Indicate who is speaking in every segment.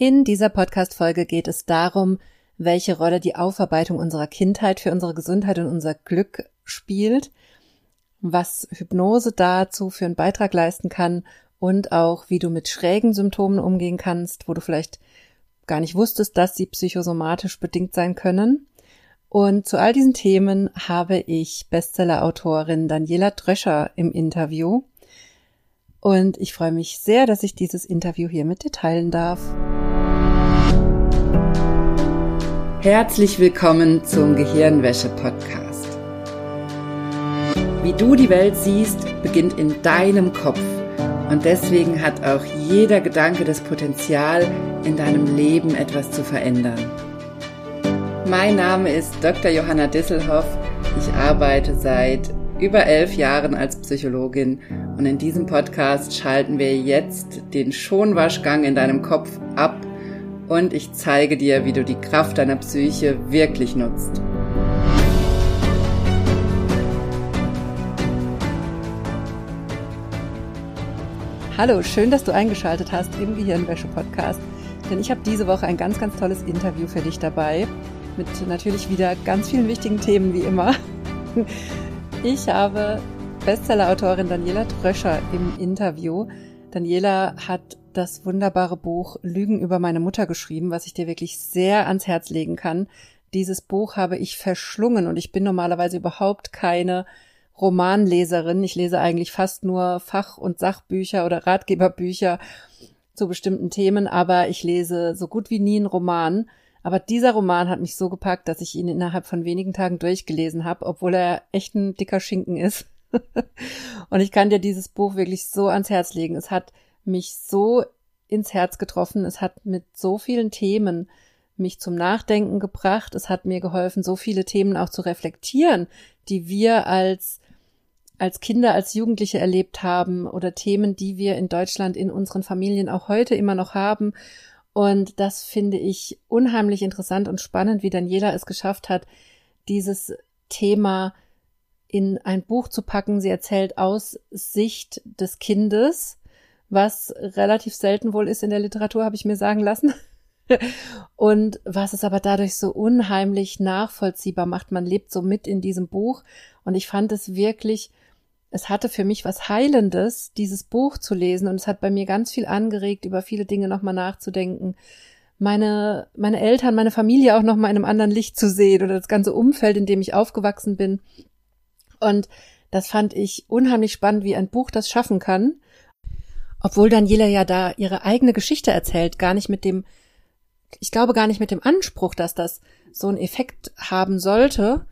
Speaker 1: In dieser Podcast-Folge geht es darum, welche Rolle die Aufarbeitung unserer Kindheit für unsere Gesundheit und unser Glück spielt, was Hypnose dazu für einen Beitrag leisten kann und auch, wie du mit schrägen Symptomen umgehen kannst, wo du vielleicht gar nicht wusstest, dass sie psychosomatisch bedingt sein können. Und zu all diesen Themen habe ich Bestseller-Autorin Daniela Dröscher im Interview. Und ich freue mich sehr, dass ich dieses Interview hier mit dir teilen darf. Herzlich willkommen zum Gehirnwäsche-Podcast. Wie du die Welt siehst, beginnt in deinem Kopf. Und deswegen hat auch jeder Gedanke das Potenzial, in deinem Leben etwas zu verändern. Mein Name ist Dr. Johanna Disselhoff. Ich arbeite seit über elf Jahren als Psychologin und in diesem Podcast schalten wir jetzt den Schonwaschgang in deinem Kopf ab und ich zeige dir, wie du die Kraft deiner Psyche wirklich nutzt. Hallo, schön, dass du eingeschaltet hast im Gehirnwäsche-Podcast, denn ich habe diese Woche ein ganz, ganz tolles Interview für dich dabei, mit natürlich wieder ganz vielen wichtigen Themen wie immer. Ich habe Bestsellerautorin Daniela Tröscher im Interview. Daniela hat das wunderbare Buch Lügen über meine Mutter geschrieben, was ich dir wirklich sehr ans Herz legen kann. Dieses Buch habe ich verschlungen und ich bin normalerweise überhaupt keine Romanleserin. Ich lese eigentlich fast nur Fach- und Sachbücher oder Ratgeberbücher zu bestimmten Themen, aber ich lese so gut wie nie einen Roman. Aber dieser Roman hat mich so gepackt, dass ich ihn innerhalb von wenigen Tagen durchgelesen habe, obwohl er echt ein dicker Schinken ist. und ich kann dir dieses Buch wirklich so ans Herz legen. Es hat mich so ins Herz getroffen. Es hat mit so vielen Themen mich zum Nachdenken gebracht. Es hat mir geholfen, so viele Themen auch zu reflektieren, die wir als als Kinder, als Jugendliche erlebt haben oder Themen, die wir in Deutschland in unseren Familien auch heute immer noch haben. Und das finde ich unheimlich interessant und spannend, wie Daniela es geschafft hat, dieses Thema in ein Buch zu packen. Sie erzählt aus Sicht des Kindes was relativ selten wohl ist in der Literatur, habe ich mir sagen lassen. Und was es aber dadurch so unheimlich nachvollziehbar macht. Man lebt so mit in diesem Buch. Und ich fand es wirklich, es hatte für mich was Heilendes, dieses Buch zu lesen. Und es hat bei mir ganz viel angeregt, über viele Dinge nochmal nachzudenken. Meine, meine Eltern, meine Familie auch nochmal in einem anderen Licht zu sehen oder das ganze Umfeld, in dem ich aufgewachsen bin. Und das fand ich unheimlich spannend, wie ein Buch das schaffen kann obwohl Daniela ja da ihre eigene Geschichte erzählt, gar nicht mit dem, ich glaube gar nicht mit dem Anspruch, dass das so einen Effekt haben sollte.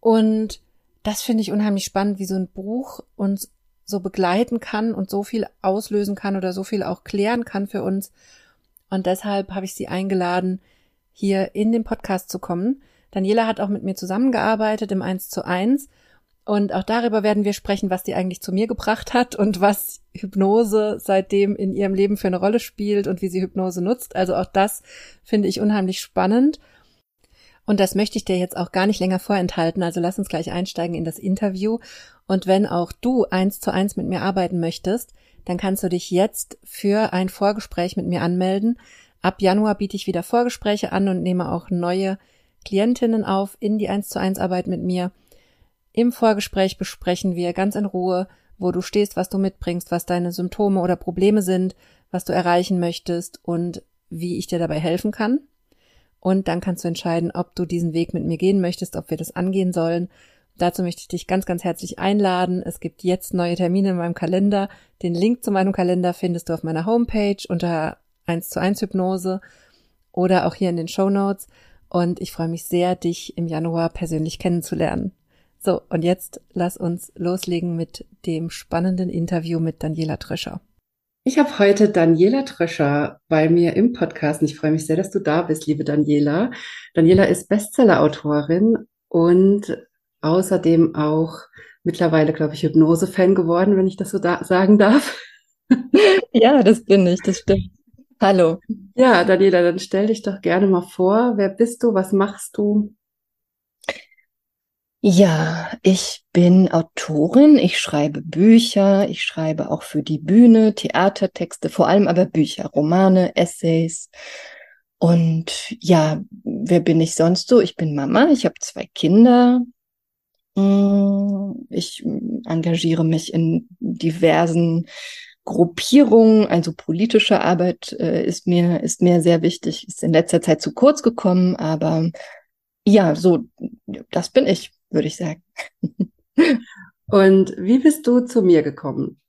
Speaker 1: Und das finde ich unheimlich spannend, wie so ein Buch uns so begleiten kann und so viel auslösen kann oder so viel auch klären kann für uns. Und deshalb habe ich sie eingeladen, hier in den Podcast zu kommen. Daniela hat auch mit mir zusammengearbeitet im 1 zu 1 und auch darüber werden wir sprechen, was die eigentlich zu mir gebracht hat und was Hypnose seitdem in ihrem Leben für eine Rolle spielt und wie sie Hypnose nutzt. Also auch das finde ich unheimlich spannend. Und das möchte ich dir jetzt auch gar nicht länger vorenthalten. Also lass uns gleich einsteigen in das Interview. Und wenn auch du eins zu eins mit mir arbeiten möchtest, dann kannst du dich jetzt für ein Vorgespräch mit mir anmelden. Ab Januar biete ich wieder Vorgespräche an und nehme auch neue Klientinnen auf in die eins zu eins Arbeit mit mir. Im Vorgespräch besprechen wir ganz in Ruhe, wo du stehst, was du mitbringst, was deine Symptome oder Probleme sind, was du erreichen möchtest und wie ich dir dabei helfen kann. Und dann kannst du entscheiden, ob du diesen Weg mit mir gehen möchtest, ob wir das angehen sollen. Dazu möchte ich dich ganz, ganz herzlich einladen. Es gibt jetzt neue Termine in meinem Kalender. Den Link zu meinem Kalender findest du auf meiner Homepage unter 1 zu 1 Hypnose oder auch hier in den Show Notes. Und ich freue mich sehr, dich im Januar persönlich kennenzulernen. So, und jetzt lass uns loslegen mit dem spannenden Interview mit Daniela Tröscher. Ich habe heute Daniela Tröscher bei mir im Podcast und ich freue mich sehr, dass du da bist, liebe Daniela. Daniela ist Bestseller-Autorin und außerdem auch mittlerweile, glaube ich, Hypnose-Fan geworden, wenn ich das so da sagen darf.
Speaker 2: Ja, das bin ich, das stimmt. Hallo.
Speaker 1: Ja, Daniela, dann stell dich doch gerne mal vor. Wer bist du? Was machst du?
Speaker 2: Ja, ich bin Autorin, ich schreibe Bücher, ich schreibe auch für die Bühne, Theatertexte, vor allem aber Bücher, Romane, Essays. Und ja, wer bin ich sonst so? Ich bin Mama, ich habe zwei Kinder. Mm, ich engagiere mich in diversen Gruppierungen, also politische Arbeit äh, ist mir ist mir sehr wichtig. Ist in letzter Zeit zu kurz gekommen, aber ja, so das bin ich würde ich sagen.
Speaker 3: Und wie bist du zu mir gekommen?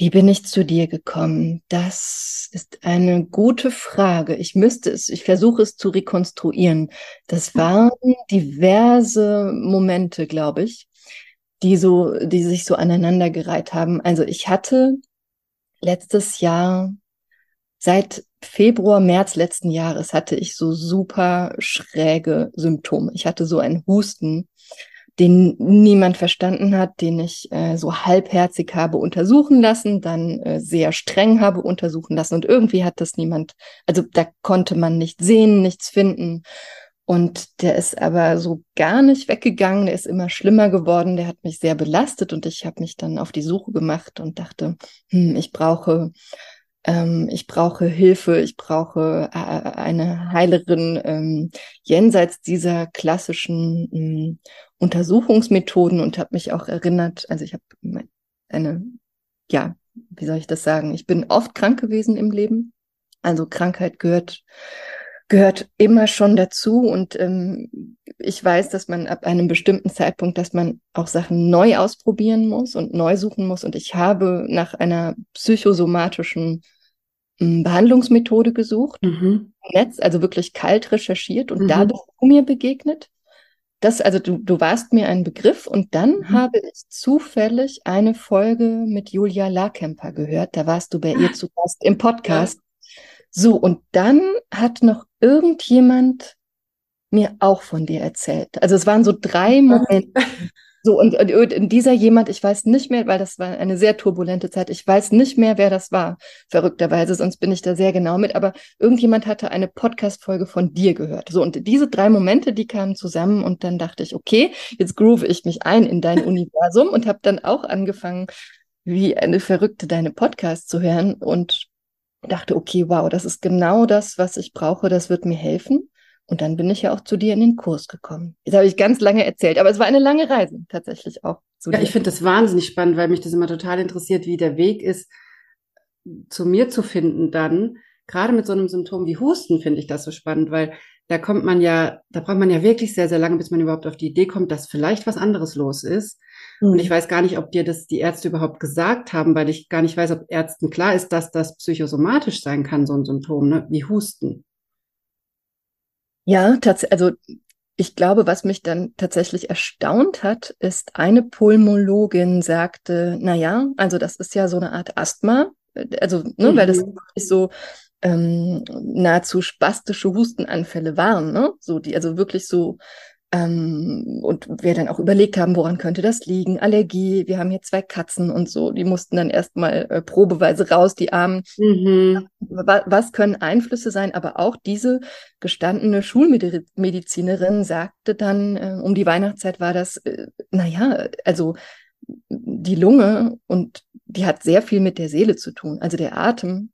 Speaker 2: Wie bin ich zu dir gekommen? Das ist eine gute Frage. Ich müsste es, ich versuche es zu rekonstruieren. Das waren diverse Momente, glaube ich, die so, die sich so aneinandergereiht haben. Also ich hatte letztes Jahr seit Februar, März letzten Jahres hatte ich so super schräge Symptome. Ich hatte so einen Husten, den niemand verstanden hat, den ich äh, so halbherzig habe untersuchen lassen, dann äh, sehr streng habe untersuchen lassen und irgendwie hat das niemand, also da konnte man nicht sehen, nichts finden. Und der ist aber so gar nicht weggegangen, der ist immer schlimmer geworden, der hat mich sehr belastet und ich habe mich dann auf die Suche gemacht und dachte, hm, ich brauche ähm, ich brauche Hilfe, ich brauche äh, eine Heilerin ähm, jenseits dieser klassischen ähm, Untersuchungsmethoden und habe mich auch erinnert, also ich habe eine, ja, wie soll ich das sagen, ich bin oft krank gewesen im Leben. Also Krankheit gehört gehört immer schon dazu und ähm, ich weiß, dass man ab einem bestimmten Zeitpunkt, dass man auch Sachen neu ausprobieren muss und neu suchen muss und ich habe nach einer psychosomatischen ähm, Behandlungsmethode gesucht, mhm. im Netz, also wirklich kalt recherchiert und mhm. da bist du mir begegnet. Das, also du, du warst mir ein Begriff und dann mhm. habe ich zufällig eine Folge mit Julia Larkemper gehört. Da warst du bei ihr zu Gast im Podcast. So, und dann hat noch irgendjemand mir auch von dir erzählt. Also es waren so drei Momente. So, und, und, und dieser jemand, ich weiß nicht mehr, weil das war eine sehr turbulente Zeit, ich weiß nicht mehr, wer das war, verrückterweise, sonst bin ich da sehr genau mit, aber irgendjemand hatte eine Podcast-Folge von dir gehört. So, und diese drei Momente, die kamen zusammen und dann dachte ich, okay, jetzt groove ich mich ein in dein Universum und habe dann auch angefangen, wie eine Verrückte deine Podcasts zu hören und dachte, okay, wow, das ist genau das, was ich brauche, das wird mir helfen. Und dann bin ich ja auch zu dir in den Kurs gekommen. Jetzt habe ich ganz lange erzählt, aber es war eine lange Reise tatsächlich auch.
Speaker 3: Ja, dir. ich finde das wahnsinnig spannend, weil mich das immer total interessiert, wie der Weg ist, zu mir zu finden dann. Gerade mit so einem Symptom wie Husten finde ich das so spannend, weil da kommt man ja, da braucht man ja wirklich sehr, sehr lange, bis man überhaupt auf die Idee kommt, dass vielleicht was anderes los ist. Mhm. Und ich weiß gar nicht, ob dir das die Ärzte überhaupt gesagt haben, weil ich gar nicht weiß, ob Ärzten klar ist, dass das psychosomatisch sein kann, so ein Symptom, ne? wie Husten.
Speaker 2: Ja, tatsächlich, also ich glaube, was mich dann tatsächlich erstaunt hat, ist, eine Pulmologin sagte, na ja, also das ist ja so eine Art Asthma, also, ne, mhm. weil das mhm. wirklich so ähm, nahezu spastische Hustenanfälle waren, ne? So, die also wirklich so ähm, und wir dann auch überlegt haben, woran könnte das liegen? Allergie, wir haben hier zwei Katzen und so, die mussten dann erstmal äh, probeweise raus, die Armen. Mhm. Was, können Einflüsse sein? Aber auch diese gestandene Schulmedizinerin sagte dann, äh, um die Weihnachtszeit war das, äh, naja, also die Lunge und die hat sehr viel mit der Seele zu tun, also der Atem.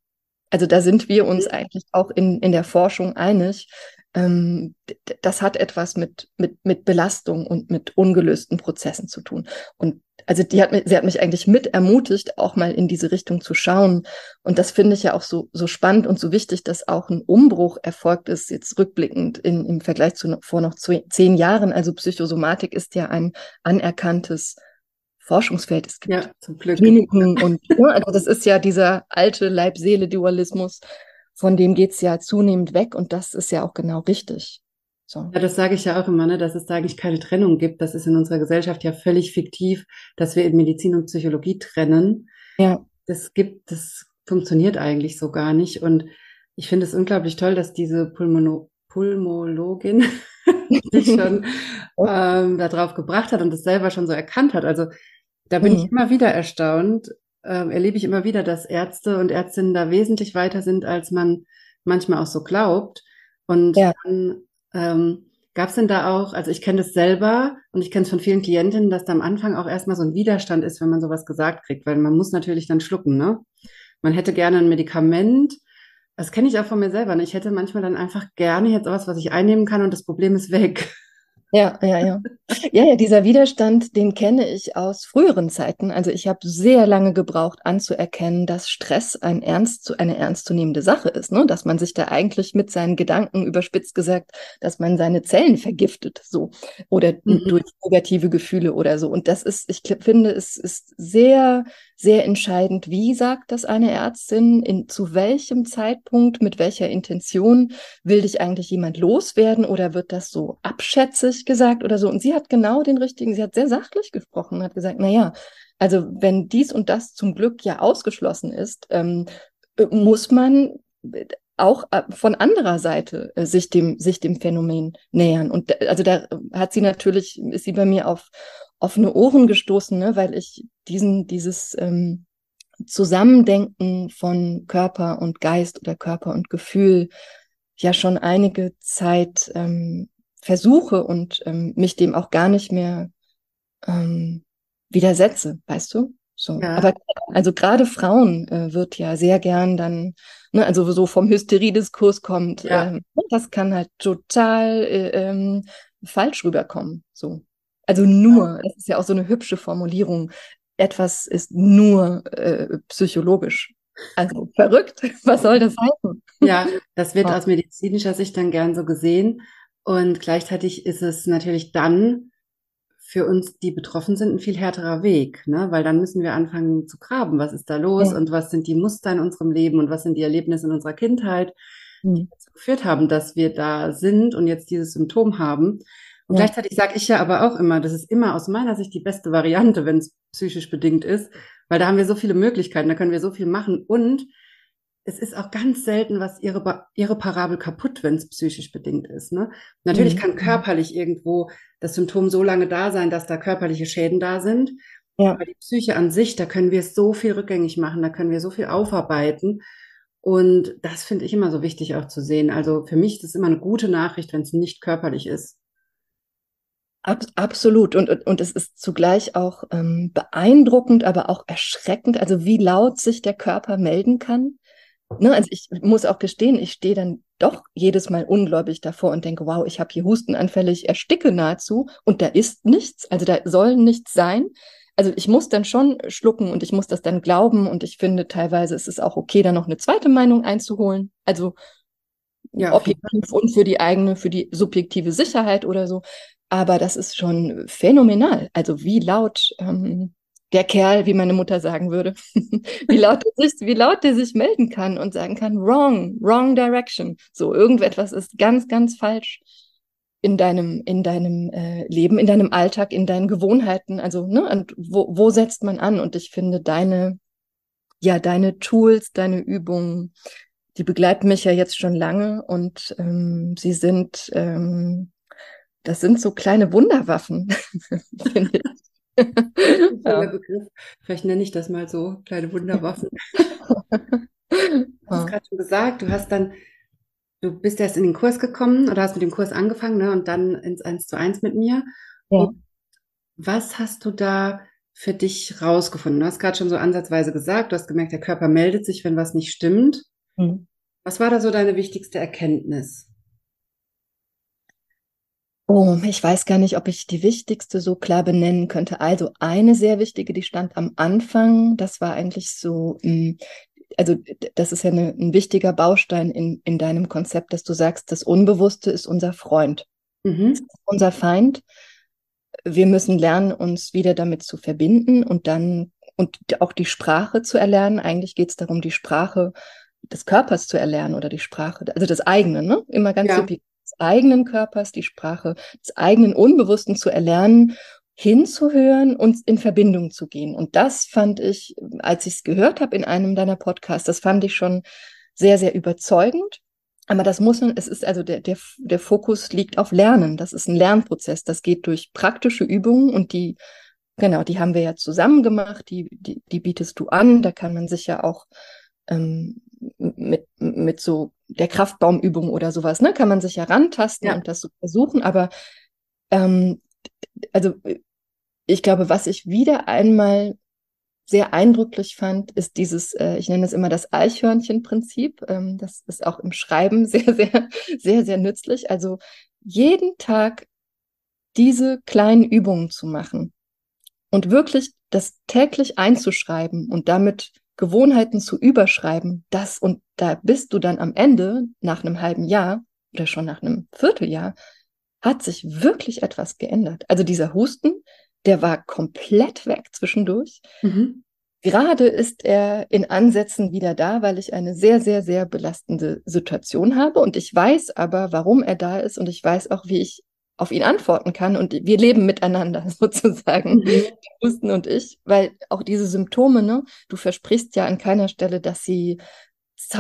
Speaker 2: Also da sind wir uns eigentlich auch in, in der Forschung einig, das hat etwas mit, mit, mit Belastung und mit ungelösten Prozessen zu tun. Und also die hat mich, sie hat mich eigentlich mit ermutigt, auch mal in diese Richtung zu schauen. Und das finde ich ja auch so, so spannend und so wichtig, dass auch ein Umbruch erfolgt ist, jetzt rückblickend in, im Vergleich zu vor noch zehn Jahren. Also Psychosomatik ist ja ein anerkanntes Forschungsfeld. Es gibt ja, zum Glück. Kliniken und ja, also das ist ja dieser alte Leib-Seele-Dualismus, von dem geht's ja zunehmend weg und das ist ja auch genau richtig.
Speaker 3: So. Ja, das sage ich ja auch immer, ne, dass es da eigentlich keine Trennung gibt. Das ist in unserer Gesellschaft ja völlig fiktiv, dass wir in Medizin und Psychologie trennen. Ja. Das gibt, das funktioniert eigentlich so gar nicht. Und ich finde es unglaublich toll, dass diese Pulmono Pulmologin sich schon ähm, darauf gebracht hat und das selber schon so erkannt hat. Also da bin mhm. ich immer wieder erstaunt, äh, erlebe ich immer wieder, dass Ärzte und Ärztinnen da wesentlich weiter sind, als man manchmal auch so glaubt. Und ja. dann ähm, Gab es denn da auch, also ich kenne das selber und ich kenne es von vielen Klientinnen, dass da am Anfang auch erstmal so ein Widerstand ist, wenn man sowas gesagt kriegt, weil man muss natürlich dann schlucken, ne? Man hätte gerne ein Medikament, das kenne ich auch von mir selber, ne? Ich hätte manchmal dann einfach gerne jetzt was, was ich einnehmen kann und das Problem ist weg.
Speaker 2: Ja, ja, ja. Ja, ja, dieser Widerstand, den kenne ich aus früheren Zeiten. Also ich habe sehr lange gebraucht, anzuerkennen, dass Stress ein ernst, eine ernstzunehmende Sache ist, ne? Dass man sich da eigentlich mit seinen Gedanken überspitzt gesagt, dass man seine Zellen vergiftet, so. Oder mhm. durch negative Gefühle oder so. Und das ist, ich finde, es ist sehr, sehr entscheidend, wie sagt das eine Ärztin, in, zu welchem Zeitpunkt, mit welcher Intention will dich eigentlich jemand loswerden oder wird das so abschätzig gesagt oder so. Und sie hat genau den richtigen, sie hat sehr sachlich gesprochen, hat gesagt, na ja, also wenn dies und das zum Glück ja ausgeschlossen ist, ähm, muss man auch äh, von anderer Seite äh, sich dem sich dem Phänomen nähern und also da hat sie natürlich ist sie bei mir auf offene Ohren gestoßen ne weil ich diesen dieses ähm, Zusammendenken von Körper und Geist oder Körper und Gefühl ja schon einige Zeit ähm, versuche und ähm, mich dem auch gar nicht mehr ähm, widersetze, weißt du? So. Ja. Aber also gerade Frauen äh, wird ja sehr gern dann, ne, also so vom Hysteriediskurs kommt, ja. ähm, das kann halt total äh, ähm, falsch rüberkommen. So. Also nur, das ist ja auch so eine hübsche Formulierung. Etwas ist nur äh, psychologisch. Also verrückt, was soll das heißen?
Speaker 3: Ja, das wird aus medizinischer Sicht dann gern so gesehen. Und gleichzeitig ist es natürlich dann für uns, die betroffen sind, ein viel härterer Weg, ne? weil dann müssen wir anfangen zu graben. Was ist da los ja. und was sind die Muster in unserem Leben und was sind die Erlebnisse in unserer Kindheit, mhm. die dazu geführt haben, dass wir da sind und jetzt dieses Symptom haben. Und ja. gleichzeitig sage ich ja aber auch immer, das ist immer aus meiner Sicht die beste Variante, wenn es psychisch bedingt ist, weil da haben wir so viele Möglichkeiten, da können wir so viel machen und es ist auch ganz selten was ihre, ihre Parabel kaputt, wenn es psychisch bedingt ist. Ne? Natürlich mhm. kann körperlich irgendwo das Symptom so lange da sein, dass da körperliche Schäden da sind. Ja. Aber die Psyche an sich, da können wir so viel rückgängig machen, da können wir so viel aufarbeiten. Und das finde ich immer so wichtig auch zu sehen. Also für mich ist es immer eine gute Nachricht, wenn es nicht körperlich ist.
Speaker 2: Ab, absolut. Und, und, und es ist zugleich auch ähm, beeindruckend, aber auch erschreckend, also wie laut sich der Körper melden kann. Ne, also ich muss auch gestehen, ich stehe dann doch jedes Mal ungläubig davor und denke, wow, ich habe hier Hustenanfälle, ich ersticke nahezu und da ist nichts, also da soll nichts sein. Also ich muss dann schon schlucken und ich muss das dann glauben und ich finde teilweise ist es auch okay, da noch eine zweite Meinung einzuholen. Also ja, objektiv und für die eigene, für die subjektive Sicherheit oder so. Aber das ist schon phänomenal. Also wie laut ähm, der Kerl, wie meine Mutter sagen würde, wie laut er sich, wie laut der sich melden kann und sagen kann, wrong, wrong direction. So, irgendetwas ist ganz, ganz falsch in deinem, in deinem äh, Leben, in deinem Alltag, in deinen Gewohnheiten. Also, ne, und wo, wo setzt man an? Und ich finde deine, ja, deine Tools, deine Übungen, die begleiten mich ja jetzt schon lange und ähm, sie sind, ähm, das sind so kleine Wunderwaffen,
Speaker 3: ja. Begriff. Vielleicht nenne ich das mal so, kleine Wunderwaffen. du hast gerade schon gesagt, du hast dann, du bist erst in den Kurs gekommen oder hast mit dem Kurs angefangen ne, und dann ins 1 zu 1 mit mir. Ja. Was hast du da für dich rausgefunden? Du hast gerade schon so ansatzweise gesagt, du hast gemerkt, der Körper meldet sich, wenn was nicht stimmt. Mhm. Was war da so deine wichtigste Erkenntnis?
Speaker 2: Oh, ich weiß gar nicht, ob ich die wichtigste so klar benennen könnte. Also eine sehr wichtige, die stand am Anfang. Das war eigentlich so, hm, also das ist ja eine, ein wichtiger Baustein in, in deinem Konzept, dass du sagst, das Unbewusste ist unser Freund, mhm. ist unser Feind. Wir müssen lernen, uns wieder damit zu verbinden und dann und auch die Sprache zu erlernen. Eigentlich geht es darum, die Sprache des Körpers zu erlernen oder die Sprache, also das eigene, ne? Immer ganz ja. subjektiv des eigenen Körpers, die Sprache des eigenen Unbewussten zu erlernen, hinzuhören und in Verbindung zu gehen. Und das fand ich, als ich es gehört habe in einem deiner Podcasts, das fand ich schon sehr, sehr überzeugend. Aber das muss man, es ist also der, der, der Fokus liegt auf Lernen. Das ist ein Lernprozess. Das geht durch praktische Übungen und die, genau, die haben wir ja zusammen gemacht. Die, die, die bietest du an. Da kann man sich ja auch ähm, mit, mit so der Kraftbaumübung oder sowas, ne? Kann man sich ja rantasten ja. und das so versuchen, aber ähm, also ich glaube, was ich wieder einmal sehr eindrücklich fand, ist dieses, äh, ich nenne es immer das Eichhörnchen-Prinzip. Ähm, das ist auch im Schreiben sehr, sehr, sehr, sehr nützlich. Also jeden Tag diese kleinen Übungen zu machen und wirklich das täglich einzuschreiben und damit Gewohnheiten zu überschreiben, das und da bist du dann am Ende nach einem halben Jahr oder schon nach einem Vierteljahr, hat sich wirklich etwas geändert. Also dieser Husten, der war komplett weg zwischendurch. Mhm. Gerade ist er in Ansätzen wieder da, weil ich eine sehr, sehr, sehr belastende Situation habe. Und ich weiß aber, warum er da ist. Und ich weiß auch, wie ich auf ihn antworten kann. Und wir leben miteinander sozusagen, mhm. Husten und ich, weil auch diese Symptome, ne, du versprichst ja an keiner Stelle, dass sie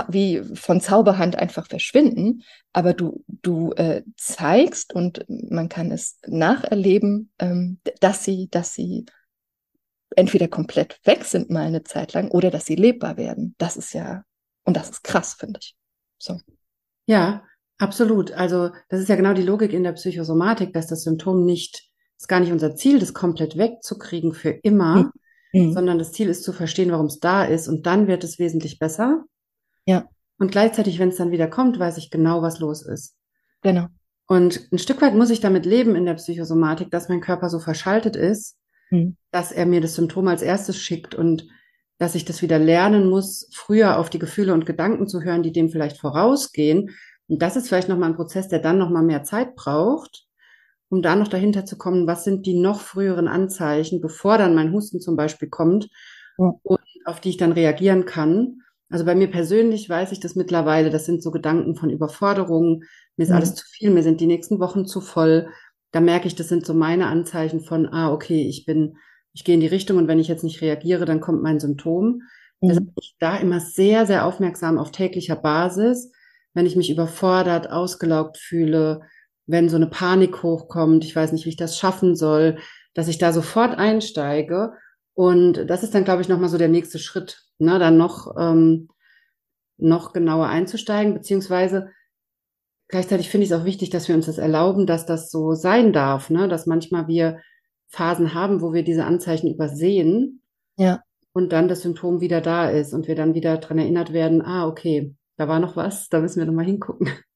Speaker 2: wie von Zauberhand einfach verschwinden, aber du, du äh, zeigst und man kann es nacherleben, ähm, dass sie, dass sie entweder komplett weg sind mal eine Zeit lang oder dass sie lebbar werden. Das ist ja, und das ist krass, finde ich. So.
Speaker 3: Ja, absolut. Also das ist ja genau die Logik in der Psychosomatik, dass das Symptom nicht, ist gar nicht unser Ziel, das komplett wegzukriegen für immer, mhm. sondern das Ziel ist zu verstehen, warum es da ist und dann wird es wesentlich besser.
Speaker 2: Ja.
Speaker 3: Und gleichzeitig, wenn es dann wieder kommt, weiß ich genau, was los ist.
Speaker 2: Genau.
Speaker 3: Und ein Stück weit muss ich damit leben in der Psychosomatik, dass mein Körper so verschaltet ist, mhm. dass er mir das Symptom als erstes schickt und dass ich das wieder lernen muss, früher auf die Gefühle und Gedanken zu hören, die dem vielleicht vorausgehen. Und das ist vielleicht nochmal ein Prozess, der dann nochmal mehr Zeit braucht, um da noch dahinter zu kommen, was sind die noch früheren Anzeichen, bevor dann mein Husten zum Beispiel kommt ja. und auf die ich dann reagieren kann. Also bei mir persönlich weiß ich das mittlerweile, das sind so Gedanken von Überforderung, mir ist mhm. alles zu viel, mir sind die nächsten Wochen zu voll. Da merke ich, das sind so meine Anzeichen von, ah, okay, ich bin, ich gehe in die Richtung und wenn ich jetzt nicht reagiere, dann kommt mein Symptom. Mhm. Also ich da immer sehr, sehr aufmerksam auf täglicher Basis, wenn ich mich überfordert, ausgelaugt fühle, wenn so eine Panik hochkommt, ich weiß nicht, wie ich das schaffen soll, dass ich da sofort einsteige und das ist dann, glaube ich, nochmal so der nächste Schritt, ne, dann noch, ähm, noch genauer einzusteigen, beziehungsweise gleichzeitig finde ich es auch wichtig, dass wir uns das erlauben, dass das so sein darf, ne, dass manchmal wir Phasen haben, wo wir diese Anzeichen übersehen.
Speaker 2: Ja.
Speaker 3: Und dann das Symptom wieder da ist und wir dann wieder dran erinnert werden, ah, okay, da war noch was, da müssen wir nochmal hingucken.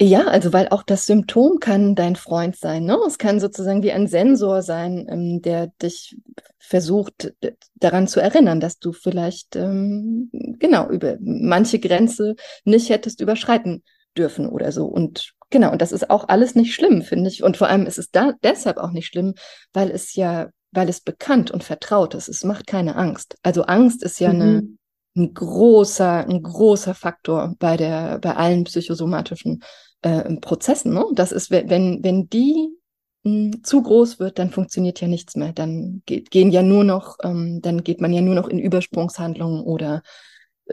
Speaker 2: Ja, also weil auch das Symptom kann dein Freund sein. Ne? Es kann sozusagen wie ein Sensor sein, ähm, der dich versucht daran zu erinnern, dass du vielleicht ähm, genau über manche Grenze nicht hättest überschreiten dürfen oder so. Und genau, und das ist auch alles nicht schlimm, finde ich. Und vor allem ist es da deshalb auch nicht schlimm, weil es ja, weil es bekannt und vertraut ist. Es macht keine Angst. Also Angst ist ja mhm. eine ein großer, ein großer Faktor bei der, bei allen psychosomatischen äh, Prozessen. Ne? Das ist, wenn, wenn die mh, hm, zu groß wird, dann funktioniert ja nichts mehr. Dann geht, gehen ja nur noch, ähm, dann geht man ja nur noch in Übersprungshandlungen oder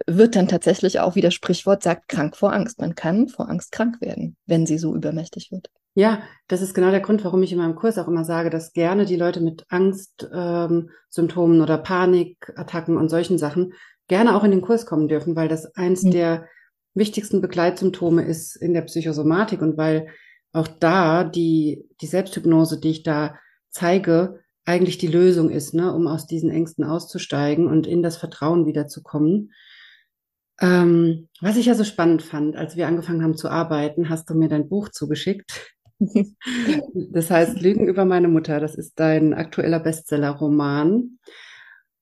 Speaker 2: wird dann tatsächlich auch, wie das Sprichwort sagt, krank vor Angst. Man kann vor Angst krank werden, wenn sie so übermächtig wird.
Speaker 3: Ja, das ist genau der Grund, warum ich in meinem Kurs auch immer sage, dass gerne die Leute mit Angstsymptomen ähm, oder Panikattacken und solchen Sachen gerne auch in den Kurs kommen dürfen, weil das eins mhm. der wichtigsten Begleitsymptome ist in der Psychosomatik und weil auch da die, die Selbsthypnose, die ich da zeige, eigentlich die Lösung ist, ne, um aus diesen Ängsten auszusteigen und in das Vertrauen wiederzukommen. Ähm, was ich ja so spannend fand, als wir angefangen haben zu arbeiten, hast du mir dein Buch zugeschickt. das heißt Lügen über meine Mutter. Das ist dein aktueller Bestseller-Roman.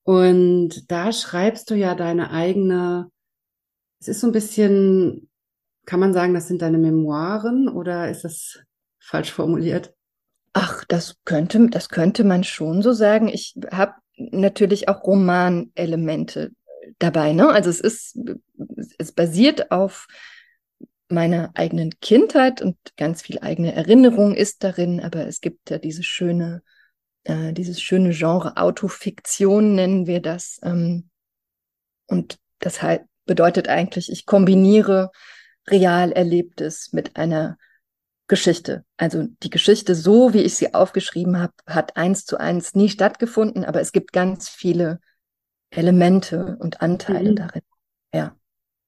Speaker 3: Und da schreibst du ja deine eigene es ist so ein bisschen, kann man sagen, das sind deine Memoiren oder ist das falsch formuliert?
Speaker 2: Ach, das könnte, das könnte man schon so sagen. Ich habe natürlich auch Romanelemente dabei. Ne? Also es ist, es basiert auf meiner eigenen Kindheit und ganz viel eigene Erinnerung ist darin, aber es gibt ja dieses schöne, äh, dieses schöne Genre Autofiktion nennen wir das. Ähm, und das heißt, bedeutet eigentlich, ich kombiniere real Erlebtes mit einer Geschichte. Also die Geschichte, so wie ich sie aufgeschrieben habe, hat eins zu eins nie stattgefunden, aber es gibt ganz viele Elemente und Anteile mhm. darin. Ja.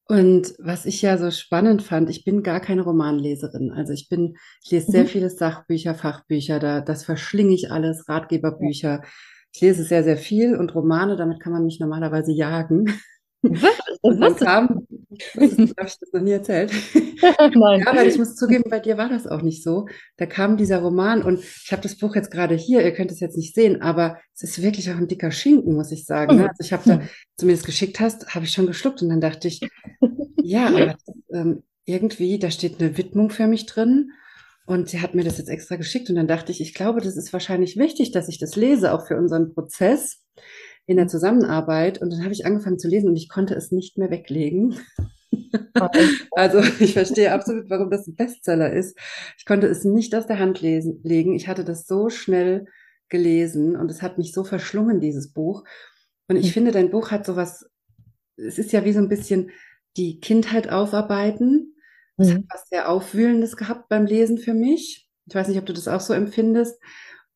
Speaker 3: Und was ich ja so spannend fand, ich bin gar keine Romanleserin. Also ich bin, ich lese sehr mhm. viele Sachbücher, Fachbücher, da, das verschlinge ich alles, Ratgeberbücher. Ich lese sehr, sehr viel und Romane, damit kann man mich normalerweise jagen. Was? Und dann kam, habe ich das noch nie erzählt. Nein. Ja, aber ich muss zugeben, bei dir war das auch nicht so. Da kam dieser Roman und ich habe das Buch jetzt gerade hier, ihr könnt es jetzt nicht sehen, aber es ist wirklich auch ein dicker Schinken, muss ich sagen. Mhm. Also ich habe da, als du mir das geschickt hast, habe ich schon geschluckt und dann dachte ich, ja, aber ähm, irgendwie, da steht eine Widmung für mich drin. Und sie hat mir das jetzt extra geschickt und dann dachte ich, ich glaube, das ist wahrscheinlich wichtig, dass ich das lese, auch für unseren Prozess in der Zusammenarbeit. Und dann habe ich angefangen zu lesen und ich konnte es nicht mehr weglegen. also ich verstehe absolut, warum das ein Bestseller ist. Ich konnte es nicht aus der Hand lesen, legen. Ich hatte das so schnell gelesen und es hat mich so verschlungen, dieses Buch. Und ich mhm. finde, dein Buch hat sowas, es ist ja wie so ein bisschen die Kindheit aufarbeiten. Es mhm. hat was sehr Aufwühlendes gehabt beim Lesen für mich. Ich weiß nicht, ob du das auch so empfindest.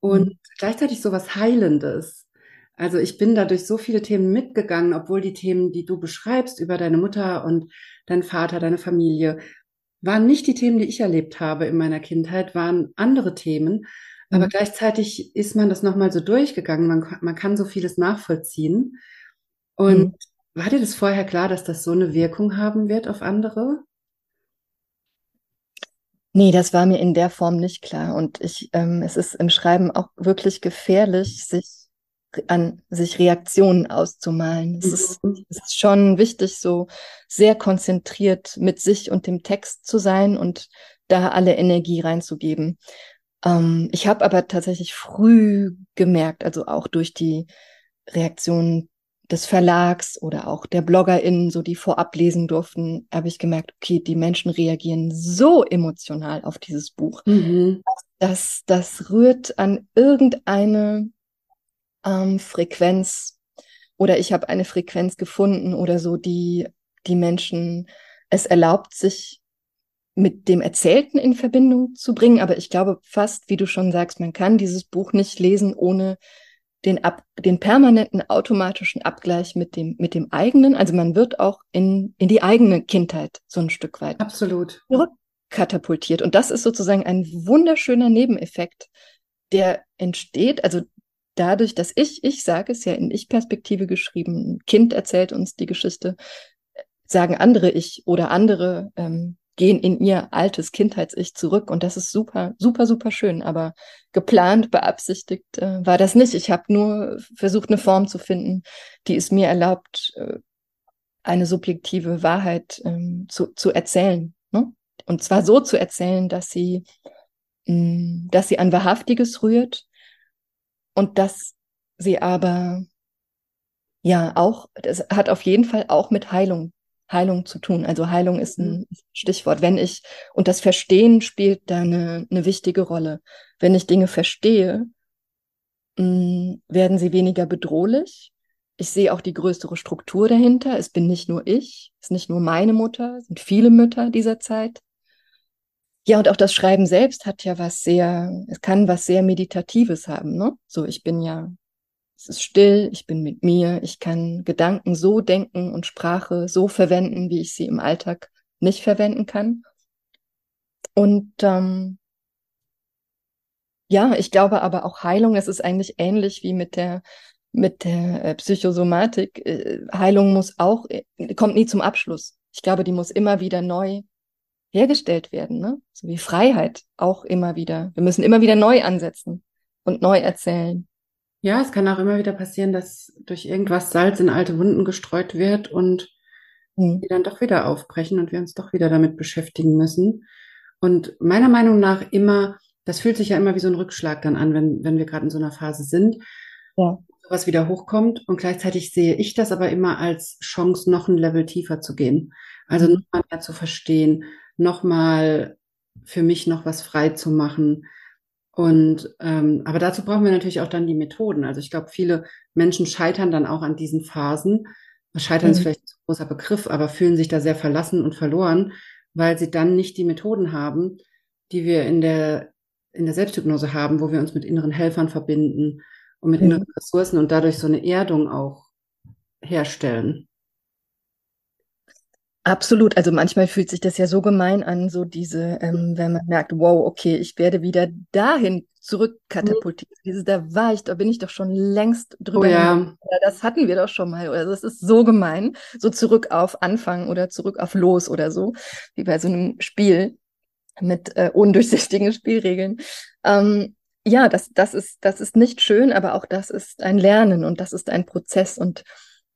Speaker 3: Und mhm. gleichzeitig sowas Heilendes. Also ich bin da durch so viele Themen mitgegangen, obwohl die Themen, die du beschreibst über deine Mutter und deinen Vater, deine Familie, waren nicht die Themen, die ich erlebt habe in meiner Kindheit, waren andere Themen. Aber mhm. gleichzeitig ist man das nochmal so durchgegangen. Man, man kann so vieles nachvollziehen. Und mhm. war dir das vorher klar, dass das so eine Wirkung haben wird auf andere?
Speaker 2: Nee, das war mir in der Form nicht klar. Und ich, ähm, es ist im Schreiben auch wirklich gefährlich, sich an sich Reaktionen auszumalen. Es, ist, es ist schon wichtig, so sehr konzentriert mit sich und dem Text zu sein und da alle Energie reinzugeben. Ähm, ich habe aber tatsächlich früh gemerkt, also auch durch die Reaktionen des Verlags oder auch der BloggerInnen, so die vorab lesen durften, habe ich gemerkt, okay, die Menschen reagieren so emotional auf dieses Buch. Mhm. Das, das rührt an irgendeine ähm, Frequenz oder ich habe eine Frequenz gefunden oder so, die die Menschen es erlaubt, sich mit dem Erzählten in Verbindung zu bringen. Aber ich glaube fast, wie du schon sagst, man kann dieses Buch nicht lesen, ohne den, ab, den permanenten automatischen Abgleich mit dem, mit dem eigenen. Also man wird auch in, in die eigene Kindheit so ein Stück weit
Speaker 3: Absolut.
Speaker 2: katapultiert. Und das ist sozusagen ein wunderschöner Nebeneffekt, der entsteht. Also dadurch, dass ich, ich sage es ja in Ich-Perspektive geschrieben, ein Kind erzählt uns die Geschichte, sagen andere Ich oder andere ähm, gehen in ihr altes Kindheits-Ich zurück und das ist super, super, super schön. Aber geplant, beabsichtigt äh, war das nicht. Ich habe nur versucht, eine Form zu finden, die es mir erlaubt, äh, eine subjektive Wahrheit ähm, zu, zu erzählen. Ne? Und zwar so zu erzählen, dass sie, mm, dass sie an Wahrhaftiges rührt, und dass sie aber ja auch, das hat auf jeden Fall auch mit Heilung, Heilung zu tun. Also Heilung ist ein mhm. Stichwort. Wenn ich, und das Verstehen spielt da eine, eine wichtige Rolle. Wenn ich Dinge verstehe, mh, mm, werden sie weniger bedrohlich. Ich sehe auch die größere Struktur dahinter. Es bin nicht nur ich, es ist nicht nur meine Mutter, es sind viele Mütter dieser Zeit. Ja, und auch das Schreiben selbst hat ja was sehr, es kann was sehr Meditatives haben, ne? So, ich bin ja, es ist still, ich bin mit mir, ich kann Gedanken so denken und Sprache so verwenden, wie ich sie im Alltag nicht verwenden kann. Und ähm, ja, ich glaube aber auch Heilung, es ist eigentlich ähnlich wie mit der mit der äh, Psychosomatik. Äh, Heilung muss auch, äh, kommt nie zum Abschluss. Ich glaube, die muss immer wieder neu hergestellt werden, ne? So wie Freiheit auch immer wieder. Wir müssen immer wieder neu ansetzen und neu erzählen.
Speaker 3: Ja, es kann auch immer wieder passieren, dass durch irgendwas Salz in alte Wunden gestreut wird und hm. die dann doch wieder aufbrechen und wir uns doch wieder damit beschäftigen müssen. Und meiner Meinung nach immer, das fühlt sich ja immer wie so ein Rückschlag dann an, wenn, wenn wir gerade in so einer Phase sind. Ja. Was wieder hochkommt und gleichzeitig sehe ich das aber immer als Chance, noch ein Level tiefer zu gehen. Also mhm. noch mal mehr zu verstehen, nochmal für mich noch was frei zu machen. Und ähm, aber dazu brauchen wir natürlich auch dann die Methoden. Also ich glaube, viele Menschen scheitern dann auch an diesen Phasen. Scheitern mhm. ist vielleicht ein großer Begriff, aber fühlen sich da sehr verlassen und verloren, weil sie dann nicht die Methoden haben, die wir in der in der Selbsthypnose haben, wo wir uns mit inneren Helfern verbinden und mit mhm. inneren Ressourcen und dadurch so eine Erdung auch herstellen.
Speaker 2: Absolut. Also manchmal fühlt sich das ja so gemein an, so diese, ähm, wenn man merkt, wow, okay, ich werde wieder dahin zurückkatapultiert. Mhm. Dieses, da war ich, da bin ich doch schon längst drüber. Oh, ja. Das hatten wir doch schon mal. Also das ist so gemein. So zurück auf Anfang oder zurück auf Los oder so, wie bei so einem Spiel mit äh, undurchsichtigen Spielregeln. Ähm, ja, das, das ist, das ist nicht schön, aber auch das ist ein Lernen und das ist ein Prozess und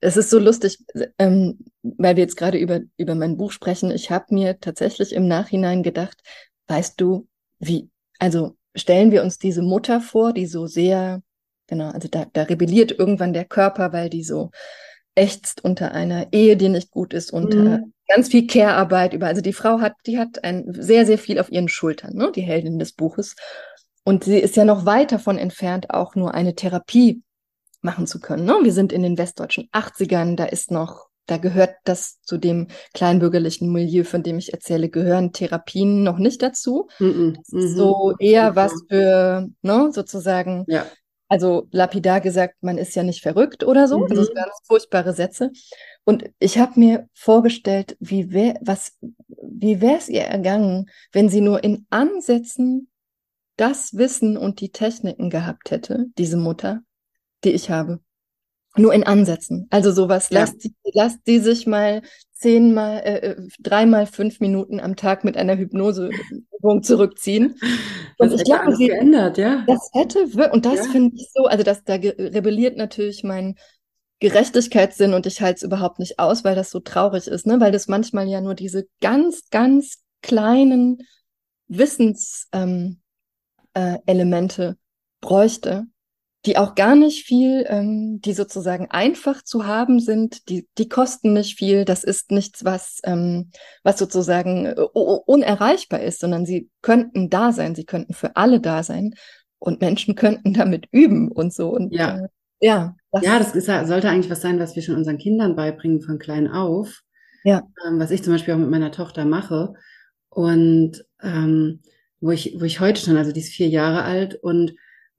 Speaker 2: es ist so lustig, ähm, weil wir jetzt gerade über, über mein Buch sprechen. Ich habe mir tatsächlich im Nachhinein gedacht, weißt du, wie, also stellen wir uns diese Mutter vor, die so sehr, genau, also da, da rebelliert irgendwann der Körper, weil die so ächzt unter einer Ehe, die nicht gut ist, unter mhm. ganz viel Care-Arbeit über. Also die Frau hat, die hat ein sehr, sehr viel auf ihren Schultern, ne, die Heldin des Buches. Und sie ist ja noch weit davon entfernt, auch nur eine Therapie machen zu können. Ne? Wir sind in den westdeutschen 80ern, da ist noch, da gehört das zu dem kleinbürgerlichen Milieu, von dem ich erzähle, gehören Therapien noch nicht dazu. Mm -mm. So eher was für, ne, sozusagen, ja. also lapidar gesagt, man ist ja nicht verrückt oder so. Mhm. Also ganz furchtbare Sätze. Und ich habe mir vorgestellt, wie wär, was, wie wäre es ihr ergangen, wenn sie nur in Ansätzen das Wissen und die Techniken gehabt hätte, diese Mutter, die ich habe. Nur in Ansätzen. Also sowas, ja. lasst, die, lasst die sich mal zehnmal, äh, äh, dreimal fünf Minuten am Tag mit einer Hypnoseübung zurückziehen.
Speaker 3: Und das ich glaube, sie, geändert, ja.
Speaker 2: Das hätte, und das ja. finde ich so, also das, da rebelliert natürlich mein Gerechtigkeitssinn und ich halte es überhaupt nicht aus, weil das so traurig ist, ne? weil das manchmal ja nur diese ganz, ganz kleinen Wissenselemente ähm, äh, bräuchte, die auch gar nicht viel, ähm, die sozusagen einfach zu haben sind, die, die kosten nicht viel, das ist nichts, was, ähm, was sozusagen äh, unerreichbar ist, sondern sie könnten da sein, sie könnten für alle da sein und Menschen könnten damit üben und so. Und,
Speaker 3: ja. Äh, ja, das, ja, das ist, sollte eigentlich was sein, was wir schon unseren Kindern beibringen von klein auf. Ja. Ähm, was ich zum Beispiel auch mit meiner Tochter mache. Und ähm, wo ich, wo ich heute schon, also die ist vier Jahre alt und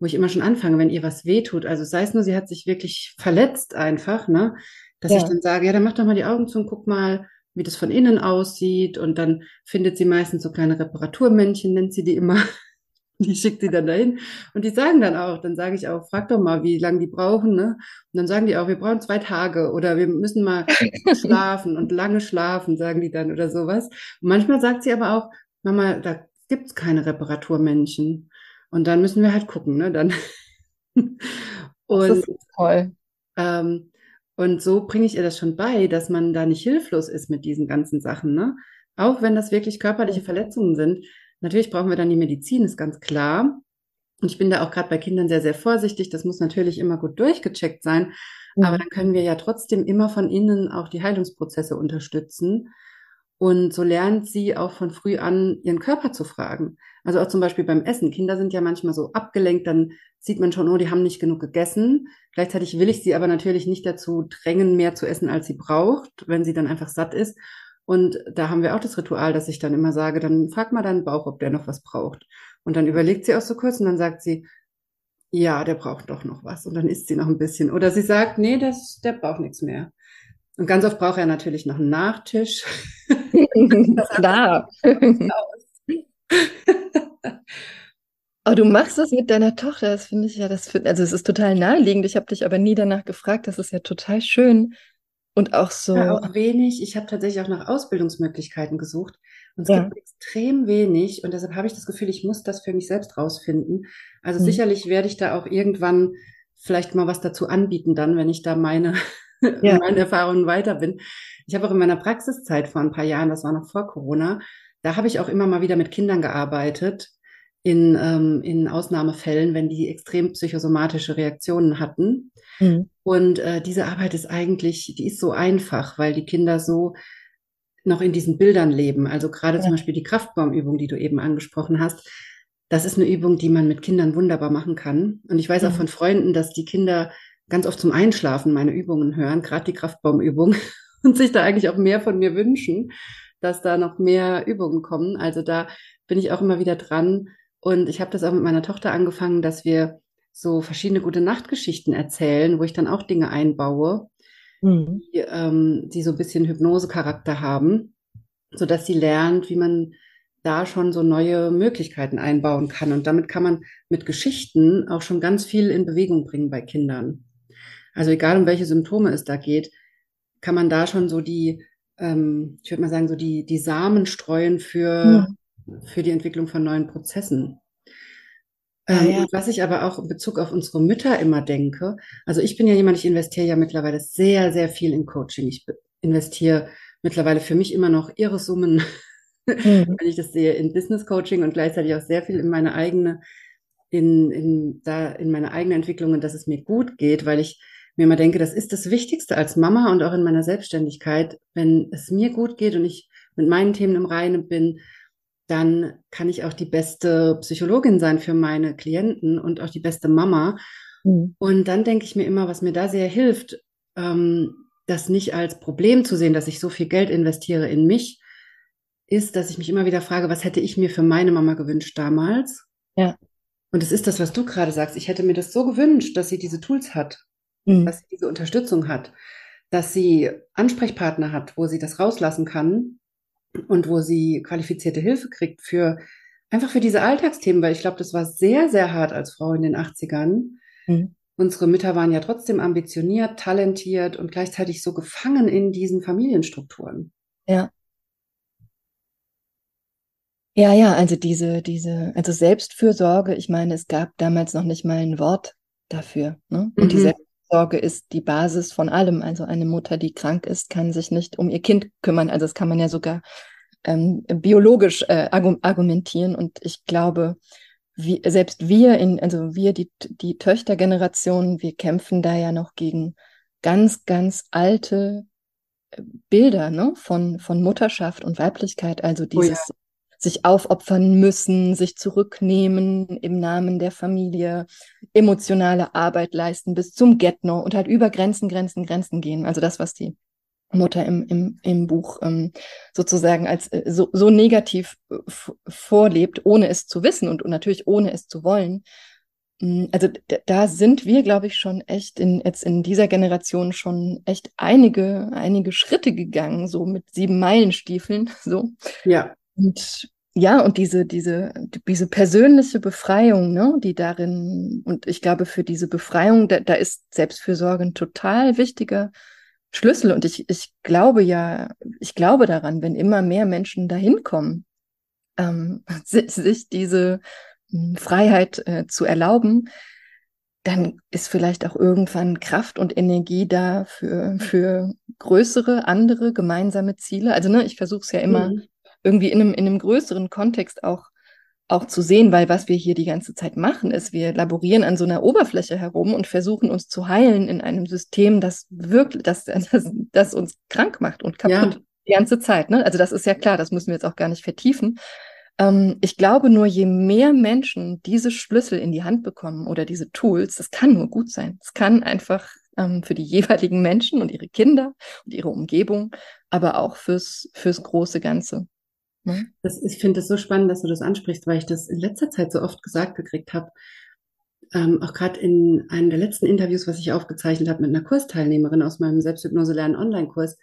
Speaker 3: wo ich immer schon anfange, wenn ihr was wehtut, also sei es nur, sie hat sich wirklich verletzt einfach, ne, dass ja. ich dann sage, ja, dann mach doch mal die Augen zu und guck mal, wie das von innen aussieht und dann findet sie meistens so kleine Reparaturmännchen, nennt sie die immer. Die schickt sie dann dahin und die sagen dann auch, dann sage ich auch, frag doch mal, wie lange die brauchen, ne? Und dann sagen die auch, wir brauchen zwei Tage oder wir müssen mal schlafen und lange schlafen, sagen die dann oder sowas. Und manchmal sagt sie aber auch, Mama, da gibt's keine Reparaturmännchen. Und dann müssen wir halt gucken, ne? Dann
Speaker 2: und, das ist toll.
Speaker 3: Ähm, und so bringe ich ihr das schon bei, dass man da nicht hilflos ist mit diesen ganzen Sachen, ne? Auch wenn das wirklich körperliche Verletzungen sind. Natürlich brauchen wir dann die Medizin, ist ganz klar. Und ich bin da auch gerade bei Kindern sehr, sehr vorsichtig. Das muss natürlich immer gut durchgecheckt sein. Mhm. Aber dann können wir ja trotzdem immer von innen auch die Heilungsprozesse unterstützen. Und so lernt sie auch von früh an, ihren Körper zu fragen. Also auch zum Beispiel beim Essen. Kinder sind ja manchmal so abgelenkt, dann sieht man schon, oh, die haben nicht genug gegessen. Gleichzeitig will ich sie aber natürlich nicht dazu drängen, mehr zu essen, als sie braucht, wenn sie dann einfach satt ist. Und da haben wir auch das Ritual, dass ich dann immer sage, dann frag mal deinen Bauch, ob der noch was braucht. Und dann überlegt sie auch so kurz und dann sagt sie, ja, der braucht doch noch was. Und dann isst sie noch ein bisschen. Oder sie sagt, nee, das, der braucht nichts mehr. Und ganz oft braucht er natürlich noch einen Nachtisch.
Speaker 2: Klar. Aber du machst das mit deiner Tochter, das finde ich ja, das find, also es ist total naheliegend. Ich habe dich aber nie danach gefragt, das ist ja total schön und auch so.
Speaker 3: Ja, auch wenig. Ich habe tatsächlich auch nach Ausbildungsmöglichkeiten gesucht und es ja. gibt extrem wenig und deshalb habe ich das Gefühl, ich muss das für mich selbst rausfinden. Also hm. sicherlich werde ich da auch irgendwann vielleicht mal was dazu anbieten, dann, wenn ich da meine ja. meine Erfahrungen weiter bin. Ich habe auch in meiner Praxiszeit vor ein paar Jahren, das war noch vor Corona, da habe ich auch immer mal wieder mit Kindern gearbeitet, in, ähm, in Ausnahmefällen, wenn die extrem psychosomatische Reaktionen hatten. Mhm. Und äh, diese Arbeit ist eigentlich, die ist so einfach, weil die Kinder so noch in diesen Bildern leben. Also gerade ja. zum Beispiel die Kraftbaumübung, die du eben angesprochen hast. Das ist eine Übung, die man mit Kindern wunderbar machen kann. Und ich weiß mhm. auch von Freunden, dass die Kinder ganz oft zum Einschlafen meine Übungen hören, gerade die Kraftbaumübung, und sich da eigentlich auch mehr von mir wünschen, dass da noch mehr Übungen kommen. Also da bin ich auch immer wieder dran. Und ich habe das auch mit meiner Tochter angefangen, dass wir so verschiedene gute Nachtgeschichten erzählen, wo ich dann auch Dinge einbaue. mhm. die, ähm, die so ein bisschen Hypnosecharakter haben, sodass sie lernt, wie man da schon so neue Möglichkeiten einbauen kann. Und damit kann man mit Geschichten auch schon ganz viel in Bewegung bringen bei Kindern. Also egal um welche Symptome es da geht, kann man da schon so die, ähm, ich würde mal sagen, so die, die Samen streuen für, ja. für die Entwicklung von neuen Prozessen. Ähm, ah, ja. Was ich aber auch in Bezug auf unsere Mütter immer denke, also ich bin ja jemand, ich investiere ja mittlerweile sehr, sehr viel in Coaching. Ich investiere mittlerweile für mich immer noch irre Summen, mhm. wenn ich das sehe, in Business Coaching und gleichzeitig auch sehr viel in meine eigene, in, in, da, in meine eigene Entwicklung und dass es mir gut geht, weil ich mir immer denke, das ist das Wichtigste als Mama und auch in meiner Selbstständigkeit, wenn es mir gut geht und ich mit meinen Themen im Reinen bin, dann kann ich auch die beste Psychologin sein für meine Klienten und auch die beste Mama. Mhm. Und dann denke ich mir immer, was mir da sehr hilft, ähm, das nicht als Problem zu sehen, dass ich so viel Geld investiere in mich, ist, dass ich mich immer wieder frage, was hätte ich mir für meine Mama gewünscht damals?
Speaker 2: Ja.
Speaker 3: Und es ist das, was du gerade sagst. Ich hätte mir das so gewünscht, dass sie diese Tools hat, mhm. dass sie diese Unterstützung hat, dass sie Ansprechpartner hat, wo sie das rauslassen kann und wo sie qualifizierte Hilfe kriegt für einfach für diese Alltagsthemen, weil ich glaube, das war sehr, sehr hart als Frau in den 80ern. Mhm. Unsere Mütter waren ja trotzdem ambitioniert, talentiert und gleichzeitig so gefangen in diesen Familienstrukturen.
Speaker 2: Ja. Ja, ja, also diese, diese, also Selbstfürsorge, ich meine, es gab damals noch nicht mal ein Wort dafür. Ne? Und mhm. die Selbstfürsorge ist die Basis von allem. Also eine Mutter, die krank ist, kann sich nicht um ihr Kind kümmern. Also das kann man ja sogar ähm, biologisch äh, argumentieren. Und ich glaube, wie, selbst wir in, also wir, die, die Töchtergeneration, wir kämpfen da ja noch gegen ganz, ganz alte äh, Bilder ne, von, von Mutterschaft und Weiblichkeit, also dieses oh ja sich aufopfern müssen, sich zurücknehmen im Namen der Familie, emotionale Arbeit leisten bis zum Get-No und halt über Grenzen, Grenzen, Grenzen gehen. Also das, was die Mutter im, im, im Buch ähm, sozusagen als äh, so, so negativ äh, vorlebt, ohne es zu wissen und, und natürlich ohne es zu wollen. Mm, also da sind wir, glaube ich, schon echt in jetzt in dieser Generation schon echt einige einige Schritte gegangen, so mit sieben Meilenstiefeln, so.
Speaker 3: Ja.
Speaker 2: Und ja, und diese, diese, diese persönliche Befreiung, ne, die darin, und ich glaube, für diese Befreiung, da, da ist Selbstfürsorge ein total wichtiger Schlüssel. Und ich, ich glaube ja, ich glaube daran, wenn immer mehr Menschen dahin kommen, ähm, sich, diese hm, Freiheit äh, zu erlauben, dann ist vielleicht auch irgendwann Kraft und Energie da für, für größere, andere gemeinsame Ziele. Also ne, ich versuche es ja immer mhm irgendwie in einem, in einem größeren Kontext auch, auch zu sehen, weil was wir hier die ganze Zeit machen, ist, wir laborieren an so einer Oberfläche herum und versuchen uns zu heilen in einem System, das wirklich, das, das, das uns krank macht und kaputt ja. die ganze Zeit. Ne? Also das ist ja klar, das müssen wir jetzt auch gar nicht vertiefen. Ähm, ich glaube nur, je mehr Menschen diese Schlüssel in die Hand bekommen oder diese Tools, das kann nur gut sein. Es kann einfach ähm, für die jeweiligen Menschen und ihre Kinder und ihre Umgebung, aber auch fürs, fürs große Ganze.
Speaker 3: Ne? Das, ich finde es so spannend, dass du das ansprichst, weil ich das in letzter Zeit so oft gesagt gekriegt habe. Ähm, auch gerade in einem der letzten Interviews, was ich aufgezeichnet habe mit einer Kursteilnehmerin aus meinem Selbsthypnose lernen Online-Kurs,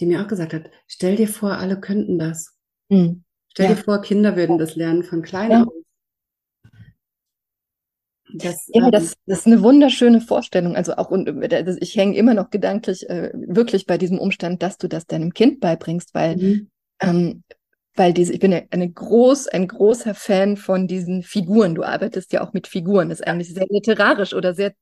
Speaker 3: die mir auch gesagt hat, stell dir vor, alle könnten das. Mhm. Stell ja. dir vor, Kinder würden das lernen von klein ja. auf.
Speaker 2: Das, ja, ähm, das, das ist eine wunderschöne Vorstellung. Also auch und ich hänge immer noch gedanklich äh, wirklich bei diesem Umstand, dass du das deinem Kind beibringst, weil mhm. ähm, weil diese, ich bin eine groß, ein großer Fan von diesen Figuren. Du arbeitest ja auch mit Figuren. Das ist eigentlich sehr literarisch oder sehr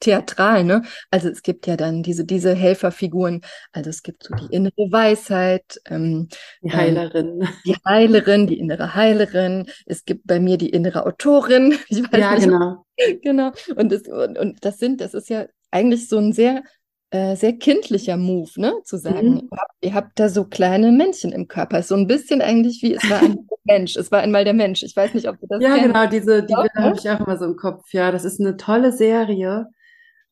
Speaker 2: theatral, ne? Also es gibt ja dann diese, diese Helferfiguren. Also es gibt so die innere Weisheit, ähm,
Speaker 3: die Heilerin.
Speaker 2: Ähm, die Heilerin, die innere Heilerin. Es gibt bei mir die innere Autorin.
Speaker 3: Ja, nicht, genau.
Speaker 2: Genau. Und das, und, und das sind, das ist ja eigentlich so ein sehr äh, sehr kindlicher Move, ne? Zu sagen, mhm. ihr, habt, da so kleine Männchen im Körper. So ein bisschen eigentlich wie es war ein Mensch. Es war einmal der Mensch. Ich weiß nicht, ob du das
Speaker 3: Ja, kennst. genau, diese, die ja, ne? habe ich auch immer so im Kopf. Ja, das ist eine tolle Serie.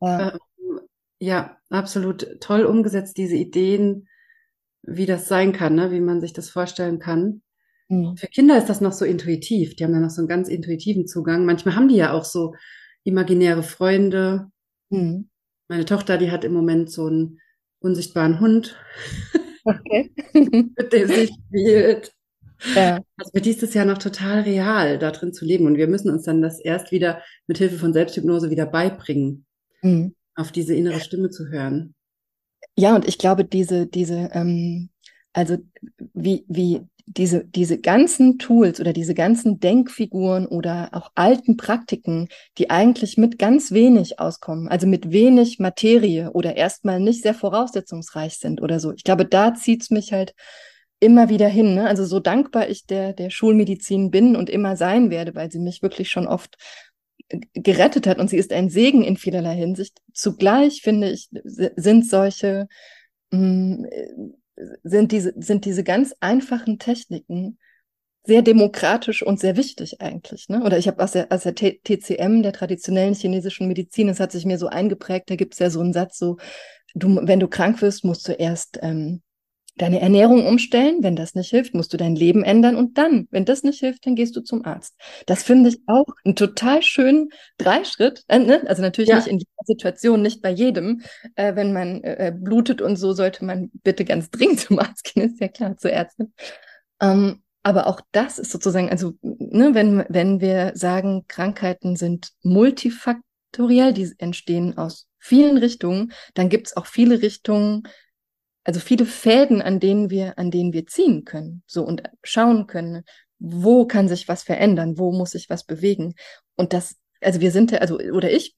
Speaker 3: Ja. Ähm, ja, absolut toll umgesetzt, diese Ideen, wie das sein kann, ne? wie man sich das vorstellen kann. Mhm. Für Kinder ist das noch so intuitiv. Die haben dann noch so einen ganz intuitiven Zugang. Manchmal haben die ja auch so imaginäre Freunde. Mhm Meine Tochter, die hat im Moment so einen unsichtbaren Hund, okay. mit dem sie spielt. Ja. Also für die ist es ja noch total real, da drin zu leben. Und wir müssen uns dann das erst wieder mit Hilfe von Selbsthypnose wieder beibringen, mhm. auf diese innere Stimme zu hören.
Speaker 2: Ja, und ich glaube, diese, diese, ähm, also wie, wie diese, diese ganzen Tools oder diese ganzen Denkfiguren oder auch alten Praktiken, die eigentlich mit ganz wenig auskommen, also mit wenig Materie oder erstmal nicht sehr voraussetzungsreich sind oder so. Ich glaube, da zieht's mich halt immer wieder hin. Ne? Also so dankbar ich der, der Schulmedizin bin und immer sein werde, weil sie mich wirklich schon oft gerettet hat und sie ist ein Segen in vielerlei Hinsicht. Zugleich finde ich, sind solche, mh, mm, sind diese, sind diese ganz einfachen Techniken sehr demokratisch und sehr wichtig eigentlich. Ne? Oder ich habe aus der, aus der TCM, der traditionellen chinesischen Medizin, das hat sich mir so eingeprägt, da gibt es ja so einen Satz, so, du, wenn du krank wirst, musst du erst ähm, deine Ernährung umstellen. Wenn das nicht hilft, musst du dein Leben ändern. Und dann, wenn das nicht hilft, dann gehst du zum Arzt. Das finde ich auch einen total schönen Dreischritt. Äh, ne? Also natürlich ja. nicht in jeder Situation, nicht bei jedem. Äh, wenn man äh, blutet und so, sollte man bitte ganz dringend zum Arzt gehen, ist ja klar, zur Ärztin. Ähm, aber auch das ist sozusagen, also ne, wenn, wenn wir sagen, Krankheiten sind multifaktoriell, die entstehen aus vielen Richtungen, dann gibt es auch viele Richtungen, also viele Fäden, an denen wir, an denen wir ziehen können, so und schauen können, wo kann sich was verändern, wo muss sich was bewegen. Und das, also wir sind, also, oder ich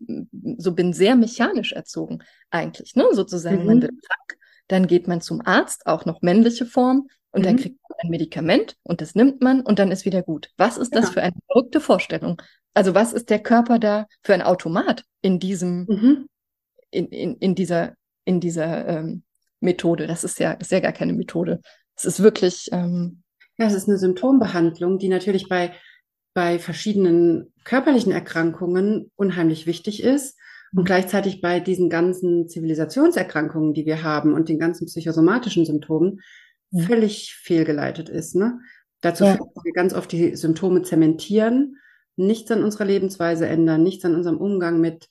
Speaker 2: so bin sehr mechanisch erzogen, eigentlich, ne, sozusagen. Mhm. Man wird krank, dann geht man zum Arzt, auch noch männliche Form, und mhm. dann kriegt man ein Medikament und das nimmt man und dann ist wieder gut. Was ist das ja. für eine verrückte Vorstellung? Also was ist der Körper da für ein Automat in diesem, mhm. in, in, in dieser, in dieser ähm, Methode. Das ist ja, ist ja gar keine Methode. Es ist wirklich. Ähm,
Speaker 3: ja, es ist eine Symptombehandlung, die natürlich bei, bei verschiedenen körperlichen Erkrankungen unheimlich wichtig ist und gleichzeitig bei diesen ganzen Zivilisationserkrankungen, die wir haben und den ganzen psychosomatischen Symptomen ja. völlig fehlgeleitet ist. Ne? Dazu ja. führt, dass wir ganz oft die Symptome zementieren, nichts an unserer Lebensweise ändern, nichts an unserem Umgang mit,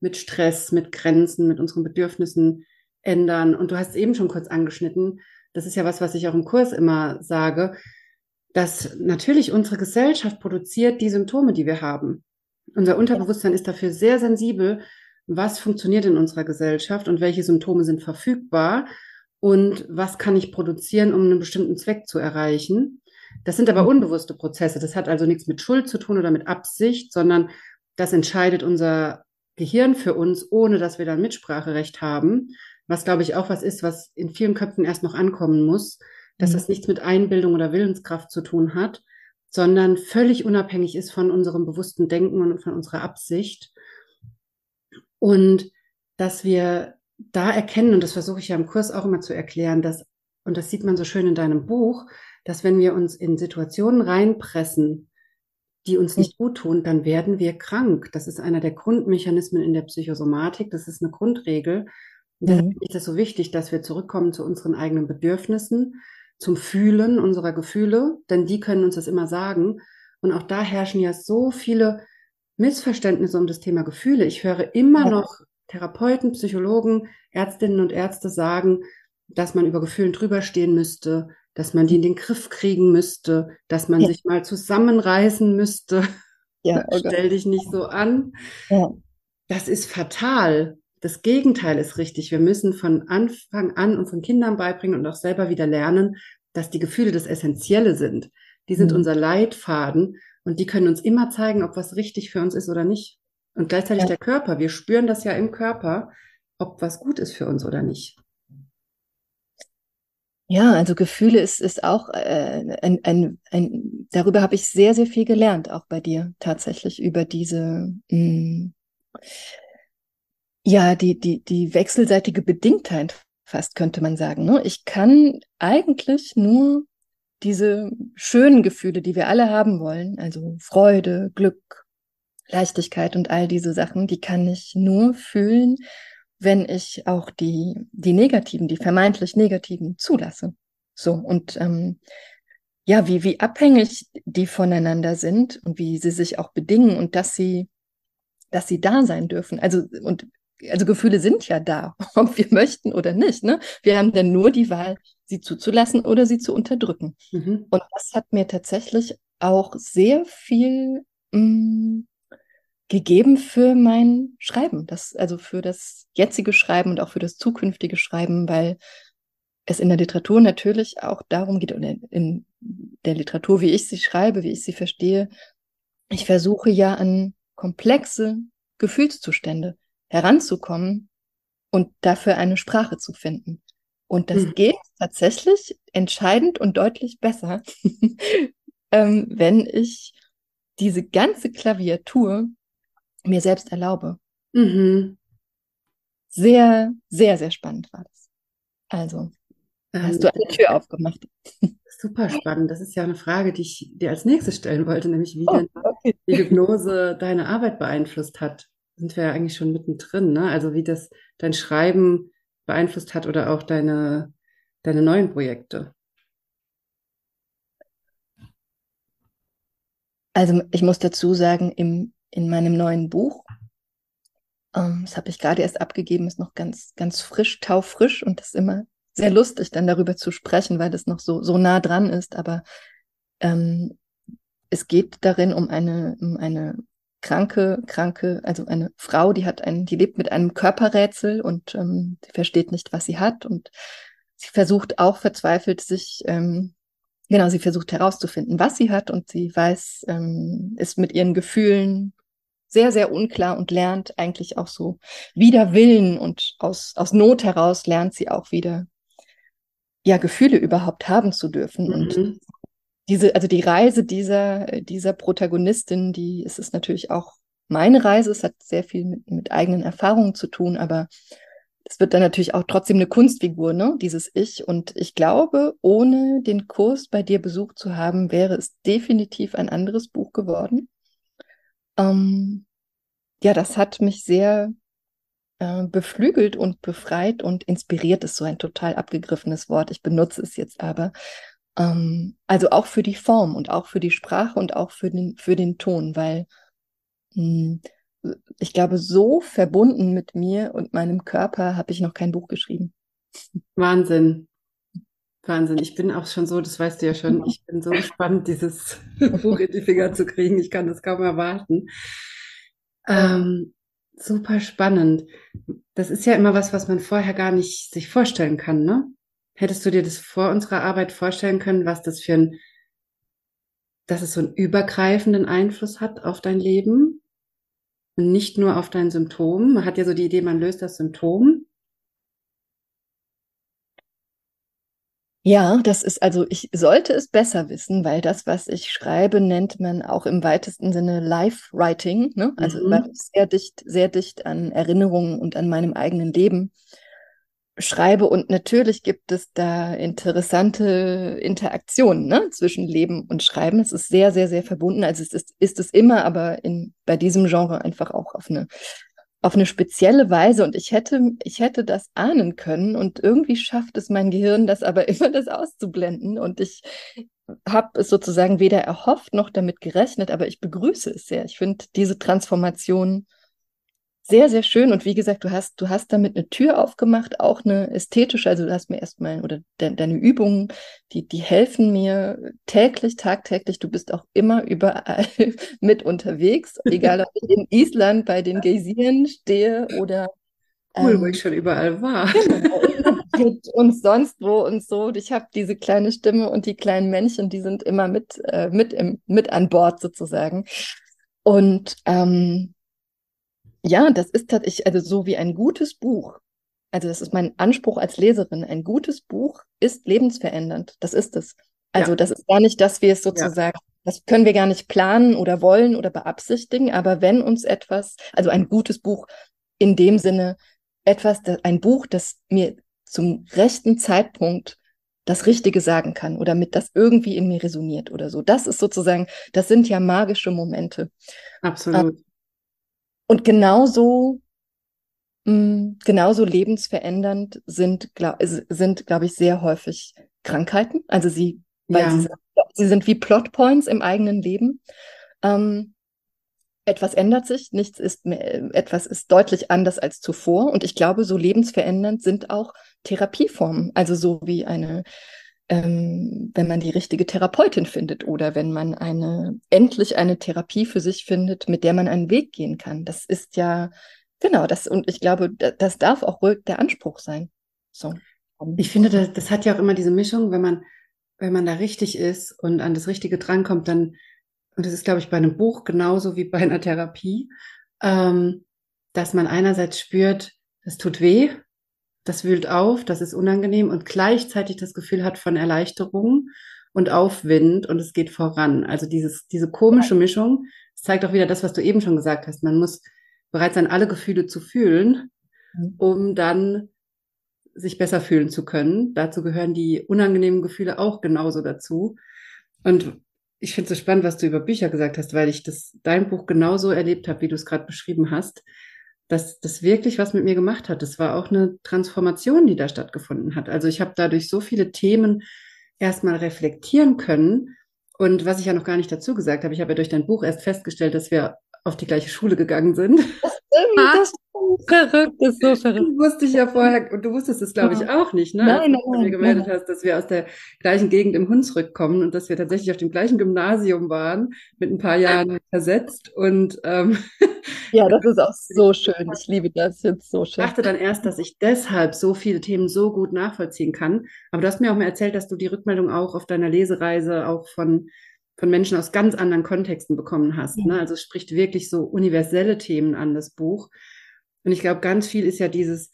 Speaker 3: mit Stress, mit Grenzen, mit unseren Bedürfnissen ändern. Und du hast es eben schon kurz angeschnitten. Das ist ja was, was ich auch im Kurs immer sage, dass natürlich unsere Gesellschaft produziert die Symptome, die wir haben. Unser Unterbewusstsein ist dafür sehr sensibel, was funktioniert in unserer Gesellschaft und welche Symptome sind verfügbar und was kann ich produzieren, um einen bestimmten Zweck zu erreichen. Das sind aber unbewusste Prozesse. Das hat also nichts mit Schuld zu tun oder mit Absicht, sondern das entscheidet unser Gehirn für uns, ohne dass wir dann Mitspracherecht haben was glaube ich auch was ist, was in vielen Köpfen erst noch ankommen muss, dass mhm. das nichts mit Einbildung oder Willenskraft zu tun hat, sondern völlig unabhängig ist von unserem bewussten Denken und von unserer Absicht. Und dass wir da erkennen, und das versuche ich ja im Kurs auch immer zu erklären, dass, und das sieht man so schön in deinem Buch, dass wenn wir uns in Situationen reinpressen, die uns nicht gut tun, dann werden wir krank. Das ist einer der Grundmechanismen in der Psychosomatik. Das ist eine Grundregel. Deshalb mhm. ist es so wichtig, dass wir zurückkommen zu unseren eigenen Bedürfnissen, zum Fühlen unserer Gefühle, denn die können uns das immer sagen. Und auch da herrschen ja so viele Missverständnisse um das Thema Gefühle. Ich höre immer noch Therapeuten, Psychologen, Ärztinnen und Ärzte sagen, dass man über Gefühlen drüberstehen müsste, dass man die in den Griff kriegen müsste, dass man ja. sich mal zusammenreißen müsste. Ja, okay. Stell dich nicht so an. Ja. Das ist fatal. Das Gegenteil ist richtig. Wir müssen von Anfang an und von Kindern beibringen und auch selber wieder lernen, dass die Gefühle das Essentielle sind. Die sind mhm. unser Leitfaden und die können uns immer zeigen, ob was richtig für uns ist oder nicht. Und gleichzeitig ja. der Körper. Wir spüren das ja im Körper, ob was gut ist für uns oder nicht.
Speaker 2: Ja, also Gefühle ist, ist auch äh, ein, ein, ein, darüber habe ich sehr, sehr viel gelernt, auch bei dir tatsächlich, über diese mh, mm, ja, die, die, die wechselseitige Bedingtheit fast könnte man sagen. Ne? Ich kann eigentlich nur diese schönen Gefühle, die wir alle haben wollen, also Freude, Glück, Leichtigkeit und all diese Sachen, die kann ich nur fühlen, wenn ich auch die, die negativen, die vermeintlich negativen zulasse. So, und ähm, ja, wie, wie abhängig die voneinander sind und wie sie sich auch bedingen und dass sie, dass sie da sein dürfen. Also, und also Gefühle sind ja da, ob wir möchten oder nicht. Ne? Wir haben dann nur die Wahl, sie zuzulassen oder sie zu unterdrücken. Mhm. Und das hat mir tatsächlich auch sehr viel mh, mm, gegeben für mein Schreiben, das, also für das jetzige Schreiben und auch für das zukünftige Schreiben, weil es in der Literatur natürlich auch darum geht, und in der Literatur, wie ich sie schreibe, wie ich sie verstehe, ich versuche ja an komplexe Gefühlszustände heranzukommen und dafür eine Sprache zu finden. Und das mhm. geht tatsächlich entscheidend und deutlich besser, ähm, wenn ich diese ganze Klaviatur mir selbst erlaube. Mhm. Sehr, sehr, sehr spannend war das. Also, ähm, hast du eine Tür aufgemacht.
Speaker 3: Super spannend. Das ist ja eine Frage, die ich dir als nächstes stellen wollte, nämlich wie oh, okay. die Hypnose deine Arbeit beeinflusst hat. Sind wir ja eigentlich schon mittendrin, ne? Also wie das dein Schreiben beeinflusst hat oder auch deine, deine neuen Projekte.
Speaker 2: Also ich muss dazu sagen, im, in meinem neuen Buch, ähm, das habe ich gerade erst abgegeben, ist noch ganz, ganz frisch, taufrisch und das ist immer sehr lustig, dann darüber zu sprechen, weil das noch so, so nah dran ist. Aber ähm, es geht darin um eine, um eine kranke, kranke, also eine Frau, die hat einen, die lebt mit einem Körperrätsel und ähm, sie versteht nicht, was sie hat und sie versucht auch verzweifelt sich ähm, Genau, sie versucht herauszufinden, was sie hat und sie weiß, ähm, ist mit ihren Gefühlen sehr, sehr unklar und lernt eigentlich auch so wider Willen und aus, aus Not heraus lernt sie auch wieder, ja, Gefühle überhaupt haben zu dürfen. Mhm. Und diese, also die Reise dieser, dieser Protagonistin, die ist es natürlich auch meine Reise. Es hat sehr viel mit, mit eigenen Erfahrungen zu tun, aber es wird dann natürlich auch trotzdem eine Kunstfigur, ne? Dieses Ich. Und ich glaube, ohne den Kurs bei dir besucht zu haben, wäre es definitiv ein anderes Buch geworden. Ähm, ja, das hat mich sehr äh, beflügelt und befreit und inspiriert ist so ein total abgegriffenes Wort. Ich benutze es jetzt aber. Ähm, also auch für die Form und auch für die Sprache und auch für den, für den Ton, weil mh, hm, ich glaube, so verbunden mit mir und meinem Körper habe ich noch kein Buch geschrieben.
Speaker 3: Wahnsinn. Wahnsinn. Ich bin auch schon so, das weißt du ja schon, ich bin so gespannt, dieses Buch in die Finger zu kriegen. Ich kann das kaum erwarten. Ähm, super spannend. Das ist ja immer was, was man vorher gar nicht sich vorstellen kann, ne? Hättest du dir das vor unserer Arbeit vorstellen können, was das für ein, dass es so einen übergreifenden Einfluss hat auf dein Leben? und nicht nur auf dein Symptom. Man hat ja so die Idee, man löst das Symptom.
Speaker 2: Ja, das ist also, ich sollte es besser wissen, weil das, was ich schreibe, nennt man auch im weitesten Sinne Life-Writing, ne? Also mhm. sehr dicht, sehr dicht an Erinnerungen und an meinem eigenen Leben schreibe. Und natürlich gibt es da interessante Interaktionen ne, zwischen Leben und Schreiben. Es ist sehr, sehr, sehr verbunden. Also es ist, ist es immer, aber in, bei diesem Genre einfach auch auf eine, auf eine spezielle Weise. Und ich hätte, ich hätte das ahnen können. Und irgendwie schafft es mein Gehirn, das aber immer das auszublenden. Und ich habe es sozusagen weder erhofft noch damit gerechnet, aber ich begrüße es sehr. Ich finde diese Transformation sehr, sehr schön. Und wie gesagt, du hast, du hast damit eine Tür aufgemacht, auch eine ästhetische. Also du hast mir erstmal, oder de deine Übungen, die, die helfen mir täglich, tagtäglich. Du bist auch immer überall mit unterwegs, egal ob ich in Island bei den Geysiren stehe oder
Speaker 3: Cool, ähm, wo ich schon überall war.
Speaker 2: Genau, und sonst wo und so. Ich habe diese kleine Stimme und die kleinen Männchen, die sind immer mit, äh, mit, im, mit an Bord sozusagen. Und ähm, ja, das ist tatsächlich, also so wie ein gutes Buch. Also das ist mein Anspruch als Leserin. Ein gutes Buch ist lebensverändernd. Das ist es. Also ja. das ist gar nicht, dass wir es sozusagen, ja. das können wir gar nicht planen oder wollen oder beabsichtigen. Aber wenn uns etwas, also ein gutes Buch in dem Sinne, etwas, ein Buch, das mir zum rechten Zeitpunkt das Richtige sagen kann oder mit das irgendwie in mir resoniert oder so. Das ist sozusagen, das sind ja magische Momente.
Speaker 3: Absolut. Ähm,
Speaker 2: und genauso, mh, mm, genauso lebensverändernd sind, glaub, sind, glaube ich, sehr häufig Krankheiten. Also sie, weil ja. sie, sie, sind wie Plotpoints im eigenen Leben. Ähm, etwas ändert sich, nichts ist mehr, etwas ist deutlich anders als zuvor. Und ich glaube, so lebensverändernd sind auch Therapieformen. Also so wie eine, ähm, wenn man die richtige Therapeutin findet oder wenn man eine, endlich eine Therapie für sich findet, mit der man einen Weg gehen kann. Das ist ja, genau, das, und ich glaube, das, darf auch ruhig der Anspruch sein. So.
Speaker 3: Ich finde, das, das hat ja auch immer diese Mischung, wenn man, wenn man da richtig ist und an das Richtige drankommt, dann und das ist, glaube ich, bei einem Buch genauso wie bei einer Therapie, ähm, dass man einerseits spürt, das tut weh, das wühlt auf, das ist unangenehm und gleichzeitig das Gefühl hat von Erleichterung und Aufwind und es geht voran. Also dieses, diese komische Mischung, das zeigt auch wieder das, was du eben schon gesagt hast. Man muss bereit sein, alle Gefühle zu fühlen, mhm. um dann sich besser fühlen zu können. Dazu gehören die unangenehmen Gefühle auch genauso dazu. Und ich finde es so spannend, was du über Bücher gesagt hast, weil ich das dein Buch genauso erlebt habe, wie du es gerade beschrieben hast, dass das wirklich was mit mir gemacht hat. Das war auch eine Transformation, die da stattgefunden hat. Also ich habe dadurch so viele Themen erstmal reflektieren können. Und was ich ja noch gar nicht dazu gesagt habe, ich habe ja durch dein Buch erst festgestellt, dass wir auf die gleiche Schule gegangen sind.
Speaker 2: Das das verrückt, das ist so verrückt.
Speaker 3: Das wusste ich ja vorher, und du wusstest es, glaube ich, auch nicht, ne?
Speaker 2: Nein,
Speaker 3: Als du mir gemeldet nein. hast, dass wir aus der gleichen Gegend im Hunsrück kommen und dass wir tatsächlich auf dem gleichen Gymnasium waren, mit ein paar Jahren versetzt. Und ähm,
Speaker 2: ja, das ist auch so schön. Ich liebe das jetzt so schön.
Speaker 3: Ich dachte dann erst, dass ich deshalb so viele Themen so gut nachvollziehen kann. Aber du hast mir auch mal erzählt, dass du die Rückmeldung auch auf deiner Lesereise auch von von Menschen aus ganz anderen Kontexten bekommen hast. Ne? Also es spricht wirklich so universelle Themen an, das Buch. Und ich glaube, ganz viel ist ja dieses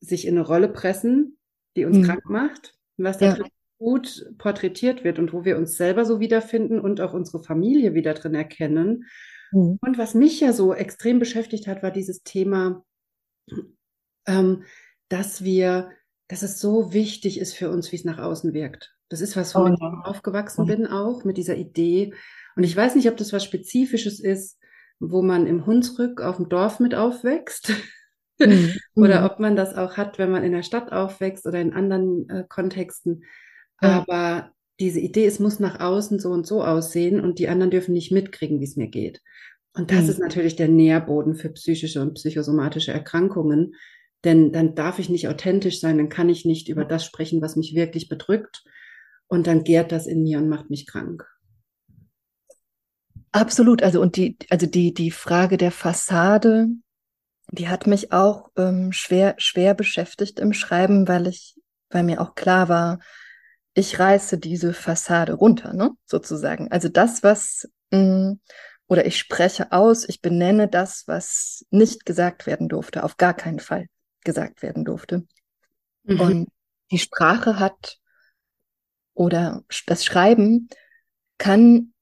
Speaker 3: sich in eine Rolle pressen, die uns mhm. krank macht, was da ja. gut porträtiert wird und wo wir uns selber so wiederfinden und auch unsere Familie wieder drin erkennen. Mhm. Und was mich ja so extrem beschäftigt hat, war dieses Thema, ähm, dass wir, dass es so wichtig ist für uns, wie es nach außen wirkt. Das ist was, womit oh, ich aufgewachsen mhm. bin, auch mit dieser Idee. Und ich weiß nicht, ob das was Spezifisches ist, wo man im Hunsrück auf dem Dorf mit aufwächst. Mhm. oder mhm. ob man das auch hat, wenn man in der Stadt aufwächst oder in anderen äh, Kontexten. Ja. Aber diese Idee, es muss nach außen so und so aussehen und die anderen dürfen nicht mitkriegen, wie es mir geht. Und das mhm. ist natürlich der Nährboden für psychische und psychosomatische Erkrankungen. Denn dann darf ich nicht authentisch sein, dann kann ich nicht über das sprechen, was mich wirklich bedrückt. Und dann gärt das in mir und macht mich krank.
Speaker 2: Absolut. Also und die, also die, die Frage der Fassade, die hat mich auch ähm, schwer, schwer beschäftigt im Schreiben, weil ich, weil mir auch klar war, ich reiße diese Fassade runter, ne? Sozusagen. Also das, was mh, mm, oder ich spreche aus, ich benenne das, was nicht gesagt werden durfte, auf gar keinen Fall gesagt werden durfte. Mhm. Und die Sprache hat oder das Schreiben kann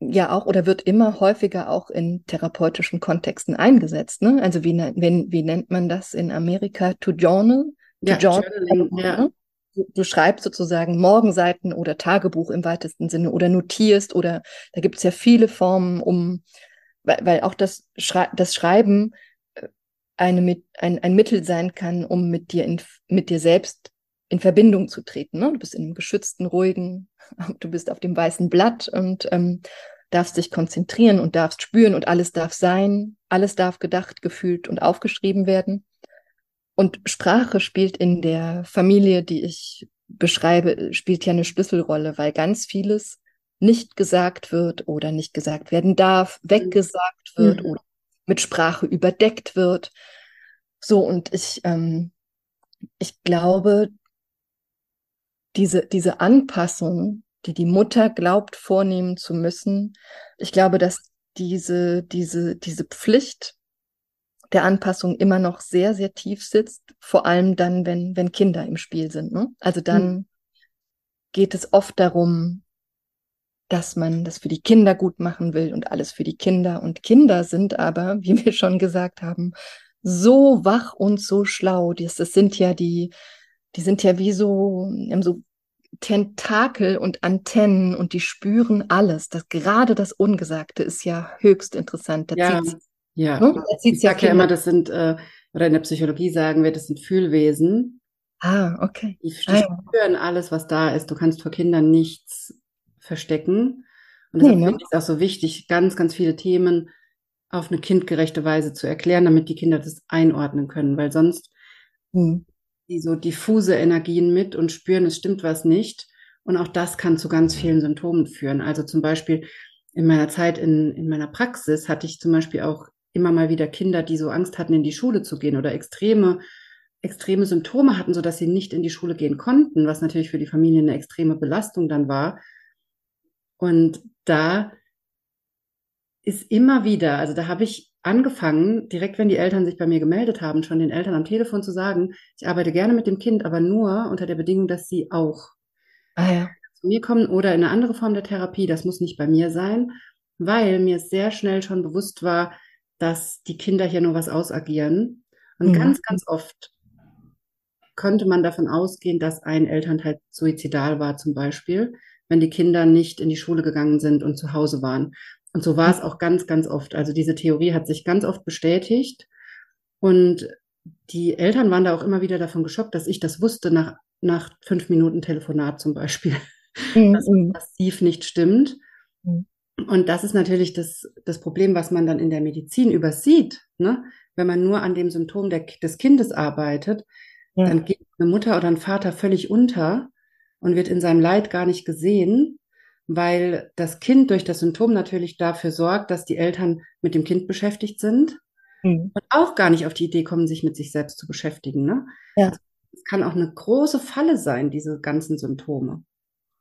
Speaker 2: ja auch oder wird immer häufiger auch in therapeutischen Kontexten eingesetzt. Ne? Also wie, wenn, wie nennt man das in Amerika? To journal? To
Speaker 3: ja, journal, journaling, ja. Ne?
Speaker 2: Du, du, schreibst sozusagen Morgenseiten oder Tagebuch im weitesten Sinne oder notierst oder da gibt es ja viele Formen, um, weil, weil auch das, Schrei das Schreiben eine, ein, ein Mittel sein kann, um mit dir, in, mit dir selbst in Verbindung zu treten. Ne? Du bist in einem geschützten, ruhigen, du bist auf dem weißen Blatt und ähm, darfst dich konzentrieren und darfst spüren und alles darf sein, alles darf gedacht, gefühlt und aufgeschrieben werden. Und Sprache spielt in der Familie, die ich beschreibe, spielt ja eine Schlüsselrolle, weil ganz vieles nicht gesagt wird oder nicht gesagt werden darf, weggesagt wird mhm. oder mit Sprache überdeckt wird. So, und ich, ähm, ich glaube, diese, diese Anpassung, die die Mutter glaubt vornehmen zu müssen, ich glaube, dass diese, diese, diese Pflicht der Anpassung immer noch sehr, sehr tief sitzt, vor allem dann, wenn, wenn Kinder im Spiel sind. Ne? Also dann mhm. geht es oft darum, dass man das für die Kinder gut machen will und alles für die Kinder. Und Kinder sind aber, wie wir schon gesagt haben, so wach und so schlau. Das, das sind ja die, die sind ja wie so, so Tentakel und Antennen und die spüren alles. Das, gerade das Ungesagte ist ja höchst interessant.
Speaker 3: Da ja, ja. Ne? ich sage ja immer, das sind, äh, oder in der Psychologie sagen wir, das sind Fühlwesen.
Speaker 2: Ah, okay.
Speaker 3: Die, die ah, spüren alles, was da ist. Du kannst vor Kindern nichts verstecken. Und deshalb nee, ne? finde ich es auch so wichtig, ganz, ganz viele Themen auf eine kindgerechte Weise zu erklären, damit die Kinder das einordnen können, weil sonst mhm. die so diffuse Energien mit und spüren, es stimmt was nicht. Und auch das kann zu ganz vielen Symptomen führen. Also zum Beispiel in meiner Zeit in, in meiner Praxis hatte ich zum Beispiel auch immer mal wieder Kinder, die so Angst hatten, in die Schule zu gehen oder extreme, extreme Symptome hatten, so dass sie nicht in die Schule gehen konnten, was natürlich für die Familie eine extreme Belastung dann war. Und da ist immer wieder, also da habe ich angefangen, direkt wenn die Eltern sich bei mir gemeldet haben, schon den Eltern am Telefon zu sagen, ich arbeite gerne mit dem Kind, aber nur unter der Bedingung, dass sie auch ah, ja. zu mir kommen oder in eine andere Form der Therapie. Das muss nicht bei mir sein, weil mir sehr schnell schon bewusst war, dass die Kinder hier nur was ausagieren. Und mhm. ganz, ganz oft könnte man davon ausgehen, dass ein Elternteil suizidal war zum Beispiel, wenn die Kinder nicht in die Schule gegangen sind und zu Hause waren. Und so war es auch ganz, ganz oft. Also diese Theorie hat sich ganz oft bestätigt. Und die Eltern waren da auch immer wieder davon geschockt, dass ich das wusste nach, nach fünf Minuten Telefonat zum Beispiel, mhm. dass es massiv nicht stimmt. Mhm. Und das ist natürlich das, das Problem, was man dann in der Medizin übersieht. Ne? Wenn man nur an dem Symptom der, des Kindes arbeitet, ja. dann geht eine Mutter oder ein Vater völlig unter und wird in seinem Leid gar nicht gesehen weil das Kind durch das Symptom natürlich dafür sorgt, dass die Eltern mit dem Kind beschäftigt sind mhm. und auch gar nicht auf die Idee kommen, sich mit sich selbst zu beschäftigen. Ne? Ja. Es kann auch eine große Falle sein, diese ganzen Symptome.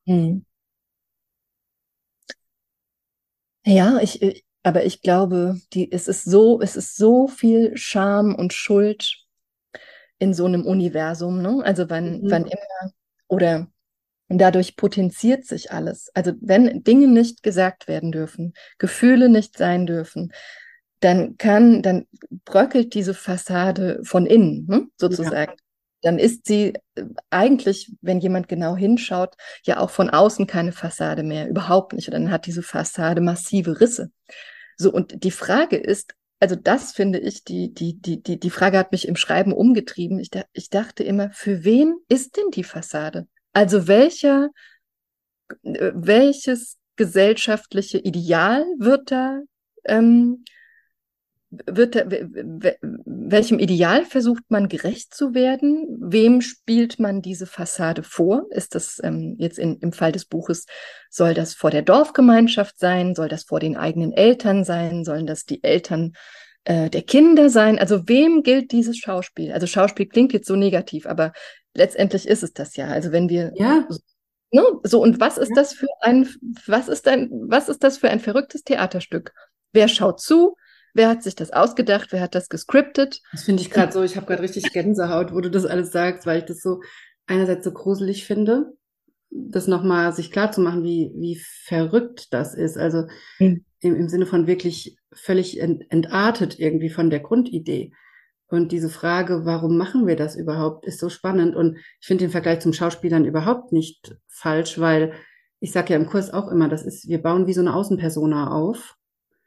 Speaker 3: Mhm.
Speaker 2: Ja, ich, aber ich glaube, die, es ist so, es ist so viel Scham und Schuld in so einem Universum, ne? Also wann, mhm. wann immer, oder und dadurch potenziert sich alles. Also wenn Dinge nicht gesagt werden dürfen, Gefühle nicht sein dürfen, dann kann, dann bröckelt diese Fassade von innen, ne, sozusagen. Ja. Dann ist sie äh, eigentlich, wenn jemand genau hinschaut, ja auch von außen keine Fassade mehr, überhaupt nicht. Und dann hat diese Fassade massive Risse. So, und die Frage ist, also das finde ich, die, die, die, die, die Frage hat mich im Schreiben umgetrieben. Ich, ich dachte immer, für wen ist denn die Fassade? Also welcher, äh, welches gesellschaftliche Ideal wird da, ähm, wird da, welchem Ideal versucht man gerecht zu werden? Wem spielt man diese Fassade vor? Ist das ähm, jetzt in, im Fall des Buches, soll das vor der Dorfgemeinschaft sein? Soll das vor den eigenen Eltern sein? Sollen das die Eltern äh, der Kinder sein? Also wem gilt dieses Schauspiel? Also Schauspiel klingt jetzt so negativ, aber letztendlich ist es das ja. Also wenn wir
Speaker 3: ja.
Speaker 2: Ne, so und was ist ja. das für ein was ist ein was ist das für ein verrücktes Theaterstück? Wer schaut zu? Wer hat sich das ausgedacht? Wer hat das gescriptet?
Speaker 3: Das finde ich gerade so. Ich habe gerade richtig Gänsehaut, wo du das alles sagst, weil ich das so einerseits so gruselig finde, das nochmal sich klar zu machen, wie wie verrückt das ist. Also mhm. im, im Sinne von wirklich völlig ent, entartet irgendwie von der Grundidee. Und diese Frage, warum machen wir das überhaupt, ist so spannend. Und ich finde den Vergleich zum Schauspielern überhaupt nicht falsch, weil ich sage ja im Kurs auch immer, das ist, wir bauen wie so eine Außenpersona auf.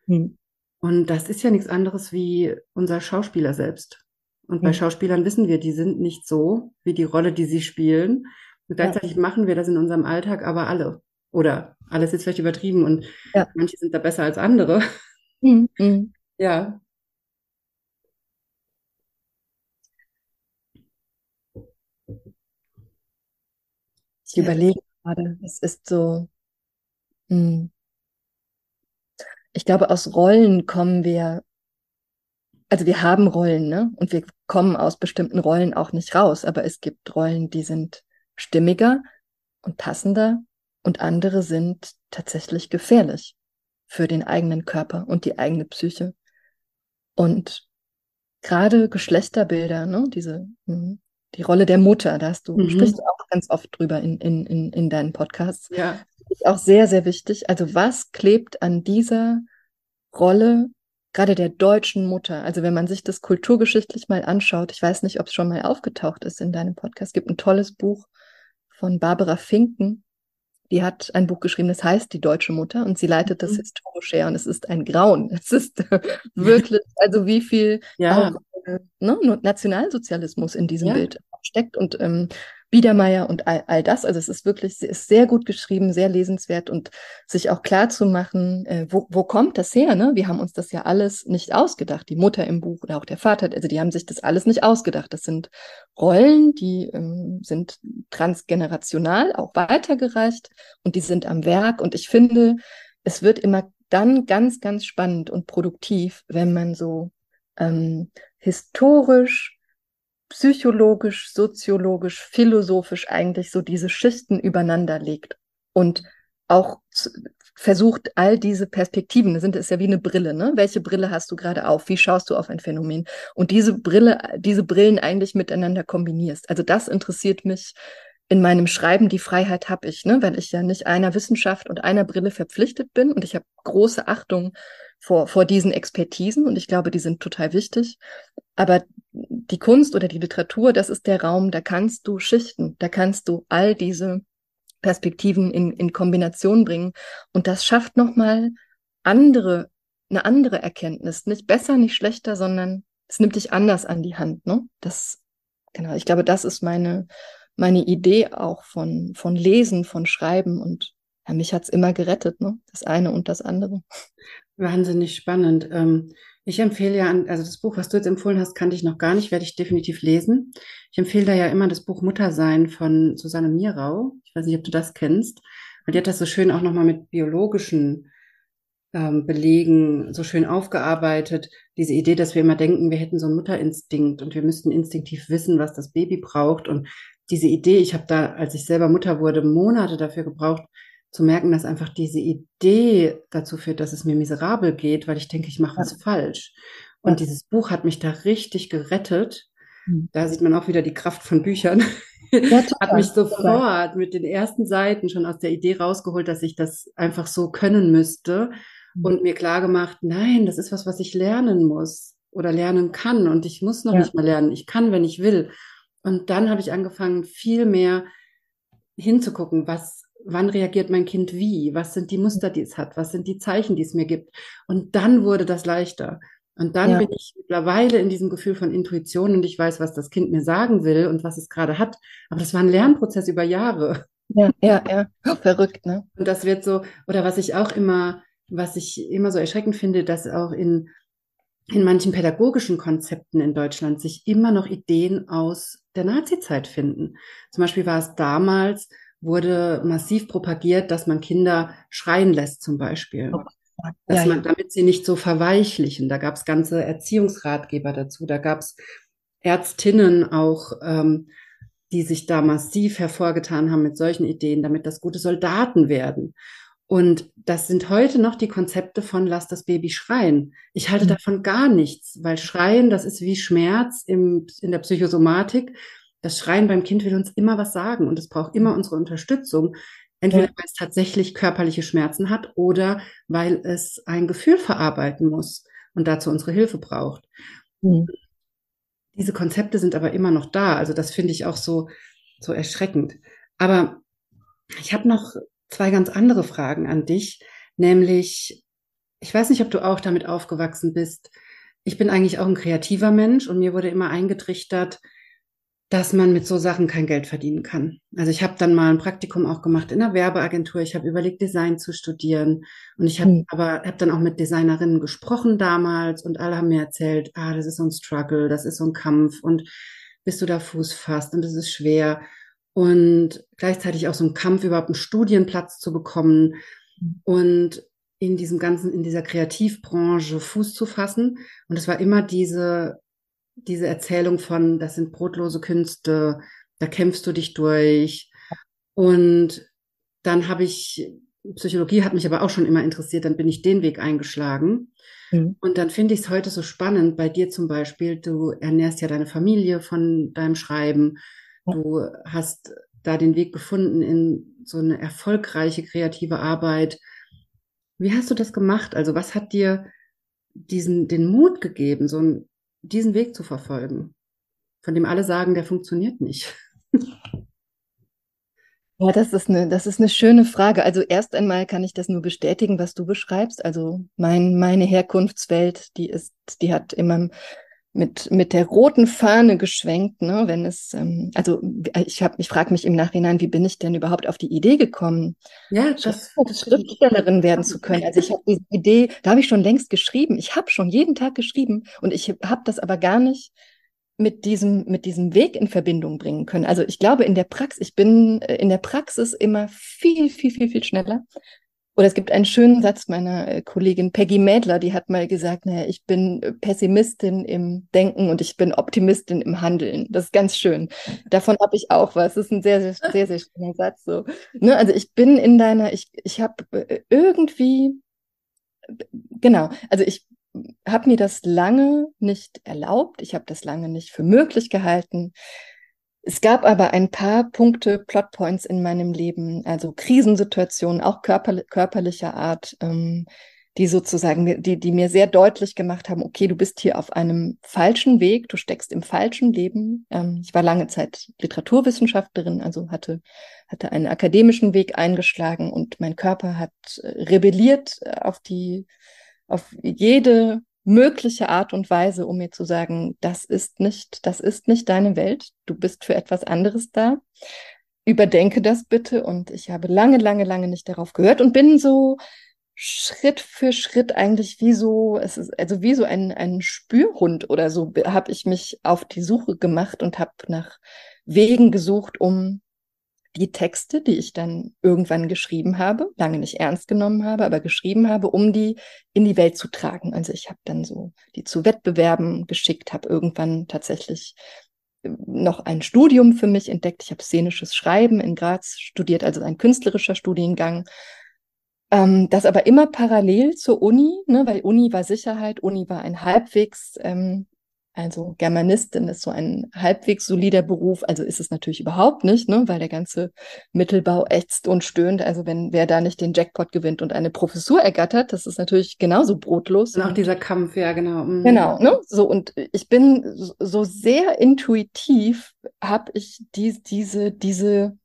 Speaker 3: Hm. Und das ist ja nichts anderes wie unser Schauspieler selbst. Und hm. bei Schauspielern wissen wir, die sind nicht so wie die Rolle, die sie spielen. Und gleichzeitig ja. machen wir das in unserem Alltag aber alle. Oder alles ist vielleicht übertrieben und ja. manche sind da besser als andere. Hm. hm. Ja,
Speaker 2: Ich ja. überlege gerade, es ist so, mh. Hm. ich glaube, aus Rollen kommen wir, also wir haben Rollen, ne? Und wir kommen aus bestimmten Rollen auch nicht raus, aber es gibt Rollen, die sind stimmiger und passender und andere sind tatsächlich gefährlich für den eigenen Körper und die eigene Psyche. Und gerade Geschlechterbilder, ne, diese, hm, die Rolle der Mutter, da hast du, mhm. sprichst du auch ganz oft drüber in, in, in, in deinen Podcasts.
Speaker 3: Ja.
Speaker 2: Ist auch sehr, sehr wichtig. Also was klebt an dieser Rolle gerade der deutschen Mutter? Also wenn man sich das kulturgeschichtlich mal anschaut, ich weiß nicht, ob es schon mal aufgetaucht ist in deinem Podcast, es gibt ein tolles Buch von Barbara Finken, die hat ein Buch geschrieben, das heißt Die deutsche Mutter und sie leitet mhm. das historisch her und es ist ein Grauen. Es ist wirklich, also wie viel
Speaker 3: ja.
Speaker 2: Äh, ne, Nationalsozialismus in diesem ja. Bild steckt und ähm, Biedermeier und all, all das. Also es ist wirklich ist sehr gut geschrieben, sehr lesenswert und sich auch klar zu machen, äh, wo, wo kommt das her? Ne? Wir haben uns das ja alles nicht ausgedacht. Die Mutter im Buch oder auch der Vater, also die haben sich das alles nicht ausgedacht. Das sind Rollen, die ähm, sind transgenerational auch weitergereicht und die sind am Werk. Und ich finde, es wird immer dann ganz, ganz spannend und produktiv, wenn man so ähm, historisch psychologisch, soziologisch, philosophisch eigentlich so diese Schichten übereinander legt und auch versucht, all diese Perspektiven, das sind ist ja wie eine Brille, ne? Welche Brille hast du gerade auf? Wie schaust du auf ein Phänomen? Und diese Brille, diese Brillen eigentlich miteinander kombinierst. Also das interessiert mich in meinem Schreiben. Die Freiheit habe ich, ne? Weil ich ja nicht einer Wissenschaft und einer Brille verpflichtet bin und ich habe große Achtung vor, vor diesen Expertisen und ich glaube, die sind total wichtig. Aber die Kunst oder die Literatur, das ist der Raum, da kannst du schichten, da kannst du all diese Perspektiven in, in Kombination bringen. Und das schafft nochmal andere, eine andere Erkenntnis. Nicht besser, nicht schlechter, sondern es nimmt dich anders an die Hand. Ne? Das, genau, ich glaube, das ist meine, meine Idee auch von, von Lesen, von Schreiben und ja, mich hat's immer gerettet, ne? Das eine und das andere.
Speaker 3: Wahnsinnig spannend. Ähm, ich empfehle ja, also das Buch, was du jetzt empfohlen hast, kannte ich noch gar nicht, werde ich definitiv lesen. Ich empfehle da ja immer das Buch Muttersein von Susanne Mirau. Ich weiß nicht, ob du das kennst. Weil die hat das so schön auch nochmal mit biologischen ähm, Belegen so schön aufgearbeitet. Diese Idee, dass wir immer denken, wir hätten so einen Mutterinstinkt und wir müssten instinktiv wissen, was das Baby braucht. Und diese Idee, ich habe da, als ich selber Mutter wurde, Monate dafür gebraucht, zu merken, dass einfach diese Idee dazu führt, dass es mir miserabel geht, weil ich denke, ich mache was falsch. Und ja. dieses Buch hat mich da richtig gerettet. Mhm. Da sieht man auch wieder die Kraft von Büchern. Ja, hat mich sofort mit den ersten Seiten schon aus der Idee rausgeholt, dass ich das einfach so können müsste mhm. und mir klar gemacht, nein, das ist was, was ich lernen muss oder lernen kann und ich muss noch ja. nicht mal lernen. Ich kann, wenn ich will. Und dann habe ich angefangen, viel mehr hinzugucken, was wann reagiert mein Kind wie, was sind die Muster, die es hat, was sind die Zeichen, die es mir gibt. Und dann wurde das leichter. Und dann ja. bin ich mittlerweile in diesem Gefühl von Intuition und ich weiß, was das Kind mir sagen will und was es gerade hat. Aber das war ein Lernprozess über Jahre.
Speaker 2: Ja, ja, ja. Oh, verrückt, ne?
Speaker 3: Und das wird so, oder was ich auch immer, was ich immer so erschreckend finde, dass auch in, in manchen pädagogischen Konzepten in Deutschland sich immer noch Ideen aus der Nazizeit finden. Zum Beispiel war es damals wurde massiv propagiert, dass man Kinder schreien lässt zum Beispiel. Oh. Dass man, damit sie nicht so verweichlichen. Da gab es ganze Erziehungsratgeber dazu. Da gab es Ärztinnen auch, ähm, die sich da massiv hervorgetan haben mit solchen Ideen, damit das gute Soldaten werden. Und das sind heute noch die Konzepte von lass das Baby schreien. Ich halte mhm. davon gar nichts, weil Schreien, das ist wie Schmerz im, in der Psychosomatik das Schreien beim Kind will uns immer was sagen und es braucht immer unsere Unterstützung. Entweder weil es tatsächlich körperliche Schmerzen hat oder weil es ein Gefühl verarbeiten muss und dazu unsere Hilfe braucht. Mhm. Diese Konzepte sind aber immer noch da. Also das finde ich auch so, so erschreckend. Aber ich habe noch zwei ganz andere Fragen an dich, nämlich, ich weiß nicht, ob du auch damit aufgewachsen bist. Ich bin eigentlich auch ein kreativer Mensch und mir wurde immer eingetrichtert, dass man mit so Sachen kein Geld verdienen kann. Also ich habe dann mal ein Praktikum auch gemacht in einer Werbeagentur. Ich habe überlegt, Design zu studieren. Und ich habe mhm. aber habe dann auch mit Designerinnen gesprochen damals und alle haben mir erzählt, ah, das ist so ein Struggle, das ist so ein Kampf und bis du da Fuß fasst und das ist schwer. Und gleichzeitig auch so ein Kampf, überhaupt einen Studienplatz zu bekommen und in diesem ganzen, in dieser Kreativbranche Fuß zu fassen. Und es war immer diese diese Erzählung von, das sind brotlose Künste, da kämpfst du dich durch. Und dann habe ich, Psychologie hat mich aber auch schon immer interessiert, dann bin ich den Weg eingeschlagen. Mhm. Und dann finde ich es heute so spannend, bei dir zum Beispiel, du ernährst ja deine Familie von deinem Schreiben, du hast da den Weg gefunden in so eine erfolgreiche kreative Arbeit. Wie hast du das gemacht? Also was hat dir diesen, den Mut gegeben, so ein diesen Weg zu verfolgen, von dem alle sagen, der funktioniert nicht?
Speaker 2: Ja, das ist eine, das ist eine schöne Frage. Also erst einmal kann ich das nur bestätigen, was du beschreibst. Also mein, meine Herkunftswelt, die ist, die hat in meinem mit, mit der roten Fahne geschwenkt, ne, wenn es, ähm, also ich habe, ich frage mich im Nachhinein, wie bin ich denn überhaupt auf die Idee gekommen,
Speaker 3: ja, das,
Speaker 2: das Schriftstellerin werden zu können. Also ich habe diese Idee, da habe ich schon längst geschrieben. Ich habe schon jeden Tag geschrieben und ich habe das aber gar nicht mit diesem, mit diesem Weg in Verbindung bringen können. Also ich glaube, in der Praxis, ich bin äh, in der Praxis immer viel, viel, viel, viel schneller. Oder es gibt einen schönen Satz meiner äh, Kollegin Peggy Mädler, die hat mal gesagt, naja, ich bin Pessimistin im Denken und ich bin Optimistin im Handeln. Das ist ganz schön. Davon habe ich auch was. Das ist ein sehr, sehr, sehr, sehr schöner Satz. So. Ne? Also ich bin in deiner, ich, ich habe äh, irgendwie, genau, also ich habe mir das lange nicht erlaubt. Ich habe das lange nicht für möglich gehalten. Es gab aber ein paar Punkte, Plotpoints in meinem Leben, also Krisensituationen, auch körper, körperlicher Art, ähm, die sozusagen, die, die mir sehr deutlich gemacht haben, okay, du bist hier auf einem falschen Weg, du steckst im falschen Leben. Ähm, ich war lange Zeit Literaturwissenschaftlerin, also hatte, hatte einen akademischen Weg eingeschlagen und mein Körper hat äh, rebelliert äh, auf die, auf jede mögliche Art und Weise, um mir zu sagen, das ist nicht, das ist nicht deine Welt, du bist für etwas anderes da. Überdenke das bitte. Und ich habe lange, lange, lange nicht darauf gehört und bin so Schritt für Schritt eigentlich wie so, es ist also wie so ein, ein Spürhund oder so, habe ich mich auf die Suche gemacht und habe nach Wegen gesucht, um die Texte, die ich dann irgendwann geschrieben habe, lange nicht ernst genommen habe, aber geschrieben habe, um die in die Welt zu tragen. Also ich habe dann so die zu Wettbewerben geschickt, habe irgendwann tatsächlich äh, noch ein Studium für mich entdeckt. Ich habe szenisches Schreiben in Graz studiert, also ein künstlerischer Studiengang. Ähm, das aber immer parallel zur Uni, ne, weil Uni war Sicherheit, Uni war ein halbwegs ähm, also Germanistin ist so ein halbwegs solider Beruf, also ist es natürlich überhaupt nicht, ne, weil der ganze Mittelbau ächzt und stöhnt. Also wenn wer da nicht den Jackpot gewinnt und eine Professur ergattert, das ist natürlich genauso brotlos.
Speaker 3: Und auch dieser Kampf, ja, genau.
Speaker 2: Mhm. Genau, ne? So, und ich bin so sehr intuitiv, habe ich die, diese, diese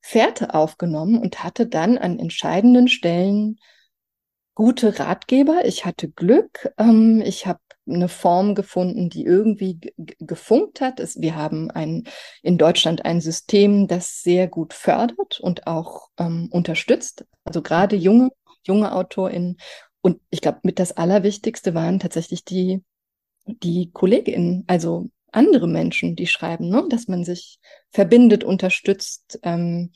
Speaker 2: Fährte aufgenommen und hatte dann an entscheidenden Stellen gute Ratgeber. Ich hatte Glück. Ähm, ich habe eine Form gefunden, die irgendwie gefunkt hat. Es, wir haben ein, in Deutschland ein System, das sehr gut fördert und auch ähm, unterstützt. Also gerade junge, junge AutorInnen. Und ich glaube, mit das Allerwichtigste waren tatsächlich die, die KollegInnen, also andere Menschen, die schreiben, ne? dass man sich verbindet, unterstützt, ähm,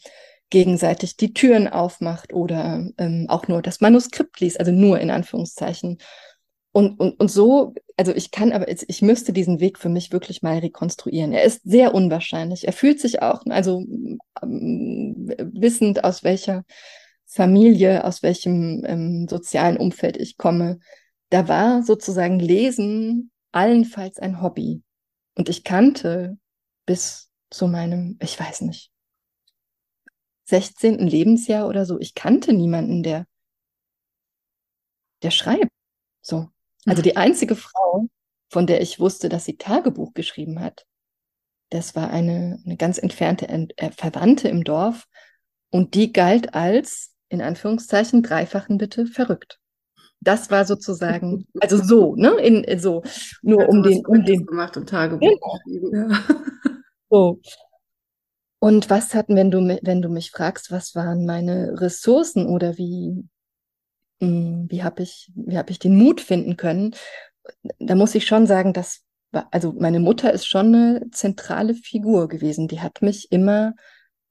Speaker 2: gegenseitig die Türen aufmacht oder ähm, auch nur das Manuskript liest, also nur in Anführungszeichen und, und, und so, also ich kann aber, ich müsste diesen Weg für mich wirklich mal rekonstruieren. Er ist sehr unwahrscheinlich. Er fühlt sich auch, also ähm, wissend, aus welcher Familie, aus welchem ähm, sozialen Umfeld ich komme, da war sozusagen Lesen allenfalls ein Hobby. Und ich kannte bis zu meinem, ich weiß nicht, 16. Lebensjahr oder so, ich kannte niemanden, der, der schreibt. So. Also die einzige Frau, von der ich wusste, dass sie Tagebuch geschrieben hat, das war eine, eine ganz entfernte äh, Verwandte im Dorf und die galt als, in Anführungszeichen, dreifachen bitte, verrückt. Das war sozusagen, also so, ne, in, so, nur
Speaker 3: also
Speaker 2: um den, um den.
Speaker 3: gemacht und Tagebuch genau. geschrieben, ja.
Speaker 2: So. Und was hatten, wenn du, wenn du mich fragst, was waren meine Ressourcen oder wie, hm, wie habe ich, wie habe ich den Mut finden können? Da muss ich schon sagen, dass, also meine Mutter ist schon eine zentrale Figur gewesen. Die hat mich immer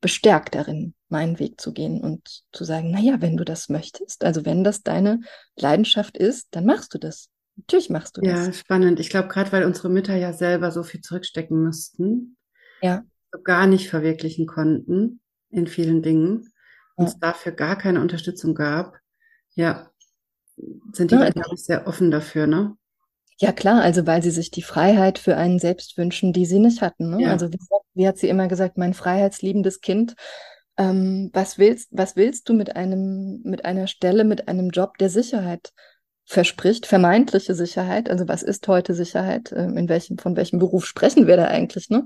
Speaker 2: bestärkt darin, meinen Weg zu gehen und zu sagen, na ja, wenn du das möchtest, also wenn das deine Leidenschaft ist, dann machst du das. Natürlich machst du das.
Speaker 3: Ja, spannend. Ich glaube, gerade weil unsere Mütter ja selber so viel zurückstecken müssten,
Speaker 2: ja.
Speaker 3: So gar nicht verwirklichen konnten in vielen Dingen, und es dafür gar keine Unterstützung gab, ja, sind die, ja, glaube ich, sehr offen dafür, ne?
Speaker 2: Ja, klar, also weil sie sich die Freiheit für einen selbst wünschen, die sie nicht hatten. Ne? Ja. Also wie, wie, hat sie immer gesagt, mein freiheitsliebendes Kind, ähm, was willst, was willst du mit einem, mit einer Stelle, mit einem Job, der Sicherheit verspricht, vermeintliche Sicherheit? Also was ist heute Sicherheit? Ähm, in welchem, von welchem Beruf sprechen wir da eigentlich? Ne?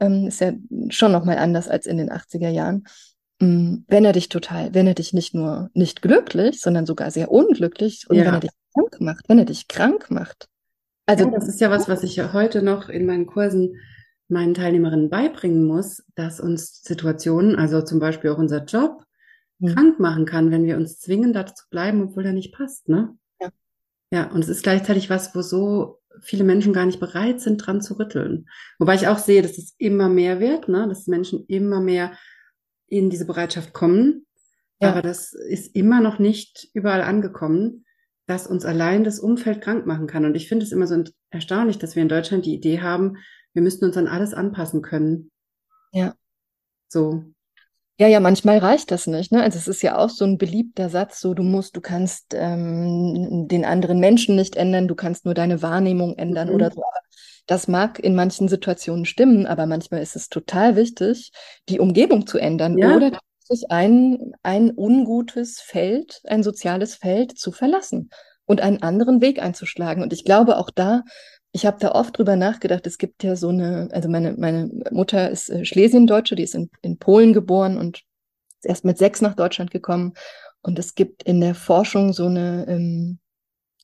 Speaker 2: Ähm, ist ja schon nochmal anders als in den 80er Jahren. Mm, wenn er dich total, wenn er dich nicht nur nicht glücklich, sondern sogar sehr unglücklich und ja. wenn er dich krank macht, wenn er dich krank macht,
Speaker 3: Also ja, das ist ja was, was ich heute noch in meinen Kursen meinen Teilnehmerinnen beibringen muss, dass uns Situationen, also zum Beispiel auch unser Job, mhm. krank machen kann, wenn wir uns zwingen, da zu bleiben, obwohl er nicht passt, ne? Ja. Ja, und es ist gleichzeitig was, wo so viele Menschen gar nicht bereit sind, dran zu rütteln. Wobei ich auch sehe, dass es immer mehr wird, ne? dass Menschen immer mehr in diese Bereitschaft kommen. Ja. Aber das ist immer noch nicht überall angekommen, dass uns allein das Umfeld krank machen kann. Und ich finde es immer so erstaunlich, dass wir in Deutschland die Idee haben, wir müssten uns an alles anpassen können.
Speaker 2: Ja. So. Ja, ja, manchmal reicht das nicht. Ne? Also es ist ja auch so ein beliebter Satz, so du musst, du kannst ähm, den anderen Menschen nicht ändern, du kannst nur deine Wahrnehmung ändern mhm. oder so. Das mag in manchen Situationen stimmen, aber manchmal ist es total wichtig, die Umgebung zu ändern ja. oder ein, ein ungutes Feld, ein soziales Feld zu verlassen und einen anderen Weg einzuschlagen. Und ich glaube auch da, ich habe da oft drüber nachgedacht, es gibt ja so eine, also meine, meine Mutter ist äh, Schlesiendeutsche, die ist in, in Polen geboren und ist erst mit sechs nach Deutschland gekommen. Und es gibt in der Forschung so eine, ähm,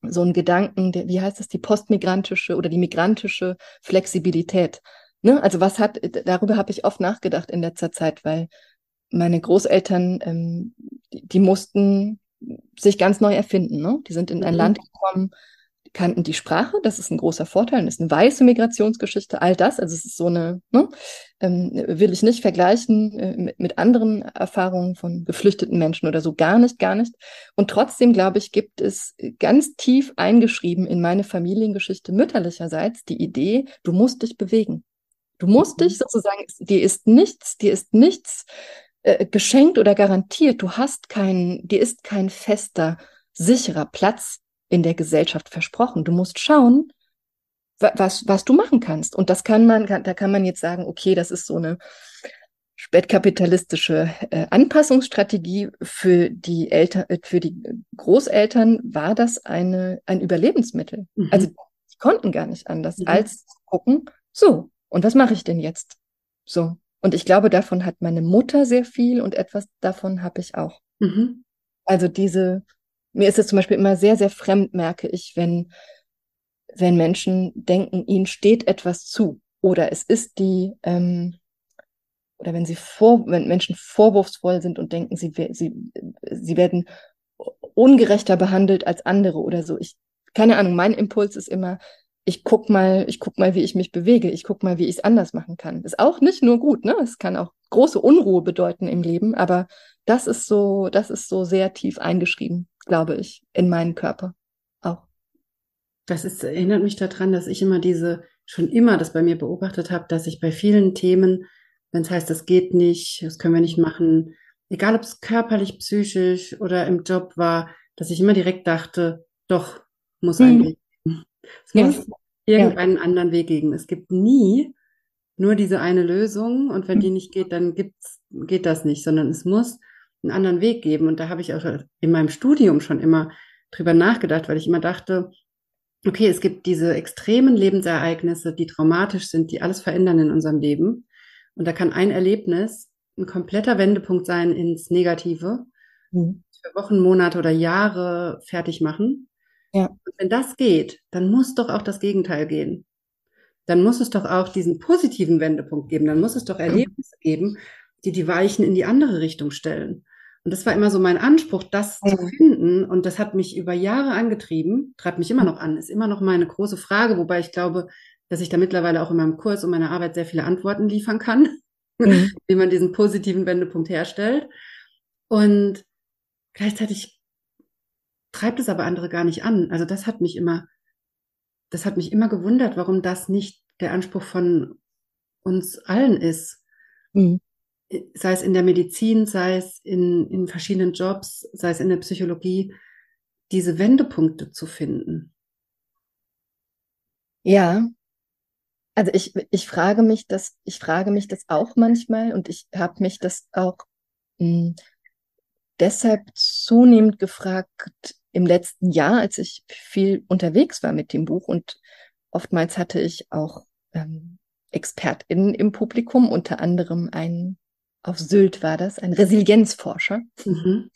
Speaker 2: so einen Gedanken, der, wie heißt es, die postmigrantische oder die migrantische Flexibilität. Ne? Also was hat, darüber habe ich oft nachgedacht in letzter Zeit, weil meine Großeltern, ähm, die, die mussten sich ganz neu erfinden. Ne? Die sind in ein mhm. Land gekommen, kannten die Sprache, das ist ein großer Vorteil, das ist eine weiße Migrationsgeschichte, all das, also es ist so eine, ne, ähm, will ich nicht vergleichen äh, mit, mit, anderen Erfahrungen von geflüchteten Menschen oder so, gar nicht, gar nicht. Und trotzdem, glaube ich, gibt es ganz tief eingeschrieben in meine Familiengeschichte mütterlicherseits die Idee, du musst dich bewegen. Du musst mhm. dich sozusagen, dir ist nichts, dir ist nichts äh, geschenkt oder garantiert. Du hast keinen, dir ist kein fester, sicherer Platz in der Gesellschaft versprochen. Du musst schauen, was, was du machen kannst. Und das kann man, da kann man jetzt sagen, okay, das ist so eine spätkapitalistische äh, Anpassungsstrategie für die Eltern, äh, für die Großeltern war das eine, ein Überlebensmittel. Mhm. Also die konnten gar nicht anders, mhm. als gucken, so, und was mache ich denn jetzt? So. Und ich glaube, davon hat meine Mutter sehr viel und etwas davon habe ich auch. Mhm. Also diese mir ist es zum Beispiel immer sehr, sehr fremd, merke ich, wenn, wenn Menschen denken, ihnen steht etwas zu. Oder es ist die, ähm, oder wenn sie vor, wenn Menschen vorwurfsvoll sind und denken, sie, sie, sie werden ungerechter behandelt als andere oder so. Ich, keine Ahnung, mein Impuls ist immer, ich guck mal, ich guck mal, wie ich mich bewege, ich guck mal, wie ich es anders machen kann. Ist auch nicht nur gut, ne? Es kann auch große Unruhe bedeuten im Leben, aber das ist so, das ist so sehr tief eingeschrieben glaube ich, in meinen Körper auch.
Speaker 3: Das ist, erinnert mich daran, dass ich immer diese, schon immer das bei mir beobachtet habe, dass ich bei vielen Themen, wenn es heißt, das geht nicht, das können wir nicht machen, egal ob es körperlich, psychisch oder im Job war, dass ich immer direkt dachte, doch, muss mhm. Es muss irgendeinen ja. anderen Weg geben. Es gibt nie nur diese eine Lösung und wenn die nicht geht, dann gibt's, geht das nicht, sondern es muss einen anderen Weg geben. Und da habe ich auch in meinem Studium schon immer drüber nachgedacht, weil ich immer dachte, okay, es gibt diese extremen Lebensereignisse, die traumatisch sind, die alles verändern in unserem Leben. Und da kann ein Erlebnis ein kompletter Wendepunkt sein ins Negative, mhm. für Wochen, Monate oder Jahre fertig machen. Ja. Und wenn das geht, dann muss doch auch das Gegenteil gehen. Dann muss es doch auch diesen positiven Wendepunkt geben. Dann muss es doch Erlebnisse geben, die die Weichen in die andere Richtung stellen. Und das war immer so mein Anspruch, das ja. zu finden. Und das hat mich über Jahre angetrieben, treibt mich immer noch an, ist immer noch meine große Frage, wobei ich glaube, dass ich da mittlerweile auch in meinem Kurs und meiner Arbeit sehr viele Antworten liefern kann, mhm. wie man diesen positiven Wendepunkt herstellt. Und gleichzeitig treibt es aber andere gar nicht an. Also das hat mich immer, das hat mich immer gewundert, warum das nicht der Anspruch von uns allen ist. Mhm sei es in der Medizin, sei es in, in verschiedenen Jobs, sei es in der Psychologie, diese Wendepunkte zu finden.
Speaker 2: Ja, also ich, ich frage mich das, ich frage mich das auch manchmal und ich habe mich das auch mh, hm, deshalb zunehmend gefragt im letzten Jahr, als ich viel unterwegs war mit dem Buch und oftmals hatte ich auch ähm, ExpertInnen im Publikum, unter anderem einen auf Sylt war das, ein Resilienzforscher. Mhm.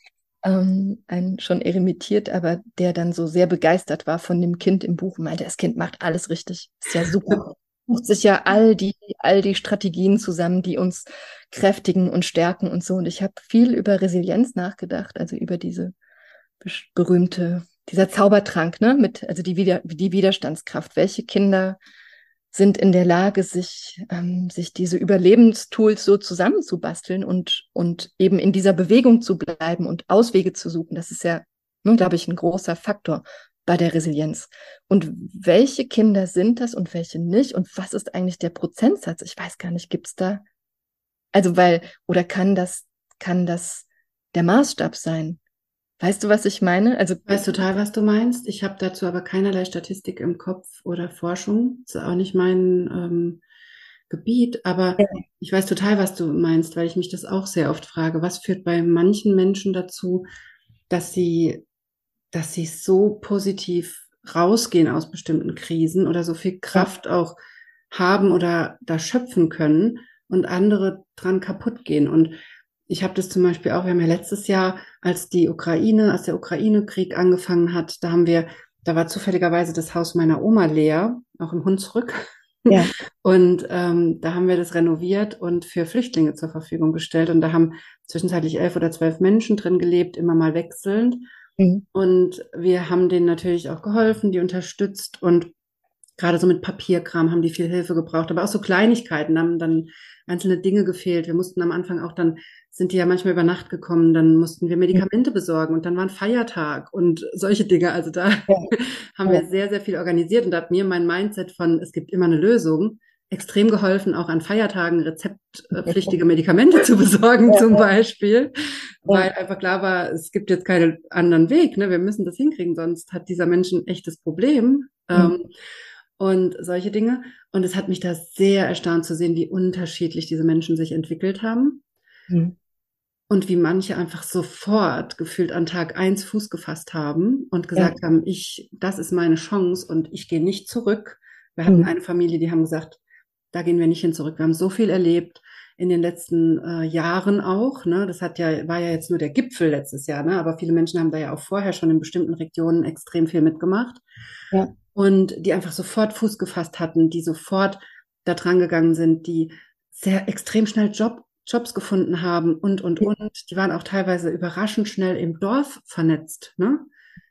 Speaker 2: ähm, einen schon eremitiert, aber der dann so sehr begeistert war von dem Kind im Buch und meinte, das Kind macht alles richtig. Ist ja super. Sucht sich ja all die, all die Strategien zusammen, die uns kräftigen und stärken und so. Und ich habe viel über Resilienz nachgedacht, also über diese berühmte, dieser Zaubertrank, ne, mit, also die, Wider die Widerstandskraft. Welche Kinder sind in der Lage, sich, ähm, sich diese Überlebenstools so zusammenzubasteln und, und eben in dieser Bewegung zu bleiben und Auswege zu suchen. Das ist ja, ne, glaube ich, ein großer Faktor bei der Resilienz. Und welche Kinder sind das und welche nicht? Und was ist eigentlich der Prozentsatz? Ich weiß gar nicht, gibt's da? Also, weil, oder kann das, kann das der Maßstab sein? Weißt du, was ich meine?
Speaker 3: Also ich weiß total, was du meinst. Ich habe dazu aber keinerlei Statistik im Kopf oder Forschung. Das ist auch nicht mein ähm, Gebiet, aber ja. ich weiß total, was du meinst, weil ich mich das auch sehr oft frage. Was führt bei manchen Menschen dazu, dass sie, dass sie so positiv rausgehen aus bestimmten Krisen oder so viel Kraft ja. auch haben oder da schöpfen können und andere dran kaputt gehen. Und ich habe das zum Beispiel auch, wir haben ja letztes Jahr, als die Ukraine, als der Ukraine-Krieg angefangen hat, da haben wir, da war zufälligerweise das Haus meiner Oma leer, auch im Hunsrück. Ja. Und ähm, da haben wir das renoviert und für Flüchtlinge zur Verfügung gestellt. Und da haben zwischenzeitlich elf oder zwölf Menschen drin gelebt, immer mal wechselnd. Mhm. Und wir haben denen natürlich auch geholfen, die unterstützt und gerade so mit Papierkram haben die viel Hilfe gebraucht, aber auch so Kleinigkeiten haben dann einzelne Dinge gefehlt. Wir mussten am Anfang auch dann sind die ja manchmal über Nacht gekommen, dann mussten wir Medikamente besorgen und dann war ein Feiertag und solche Dinge. Also da ja. haben wir sehr, sehr viel organisiert und da hat mir mein Mindset von, es gibt immer eine Lösung, extrem geholfen, auch an Feiertagen rezeptpflichtige Medikamente zu besorgen ja. zum Beispiel, weil einfach klar war, es gibt jetzt keinen anderen Weg, ne? wir müssen das hinkriegen, sonst hat dieser Mensch ein echtes Problem. Mhm. Ähm, und solche Dinge. Und es hat mich da sehr erstaunt zu sehen, wie unterschiedlich diese Menschen sich entwickelt haben. Mhm und wie manche einfach sofort gefühlt an Tag eins Fuß gefasst haben und gesagt ja. haben, ich, das ist meine Chance und ich gehe nicht zurück. Wir hatten mhm. eine Familie, die haben gesagt, da gehen wir nicht hin zurück. Wir haben so viel erlebt in den letzten äh, Jahren auch. Ne? Das hat ja, war ja jetzt nur der Gipfel letztes Jahr, ne? aber viele Menschen haben da ja auch vorher schon in bestimmten Regionen extrem viel mitgemacht. Ja. Und die einfach sofort Fuß gefasst hatten, die sofort da dran gegangen sind, die sehr extrem schnell Job Jobs gefunden haben und, und, und. Die waren auch teilweise überraschend schnell im Dorf vernetzt. Ne?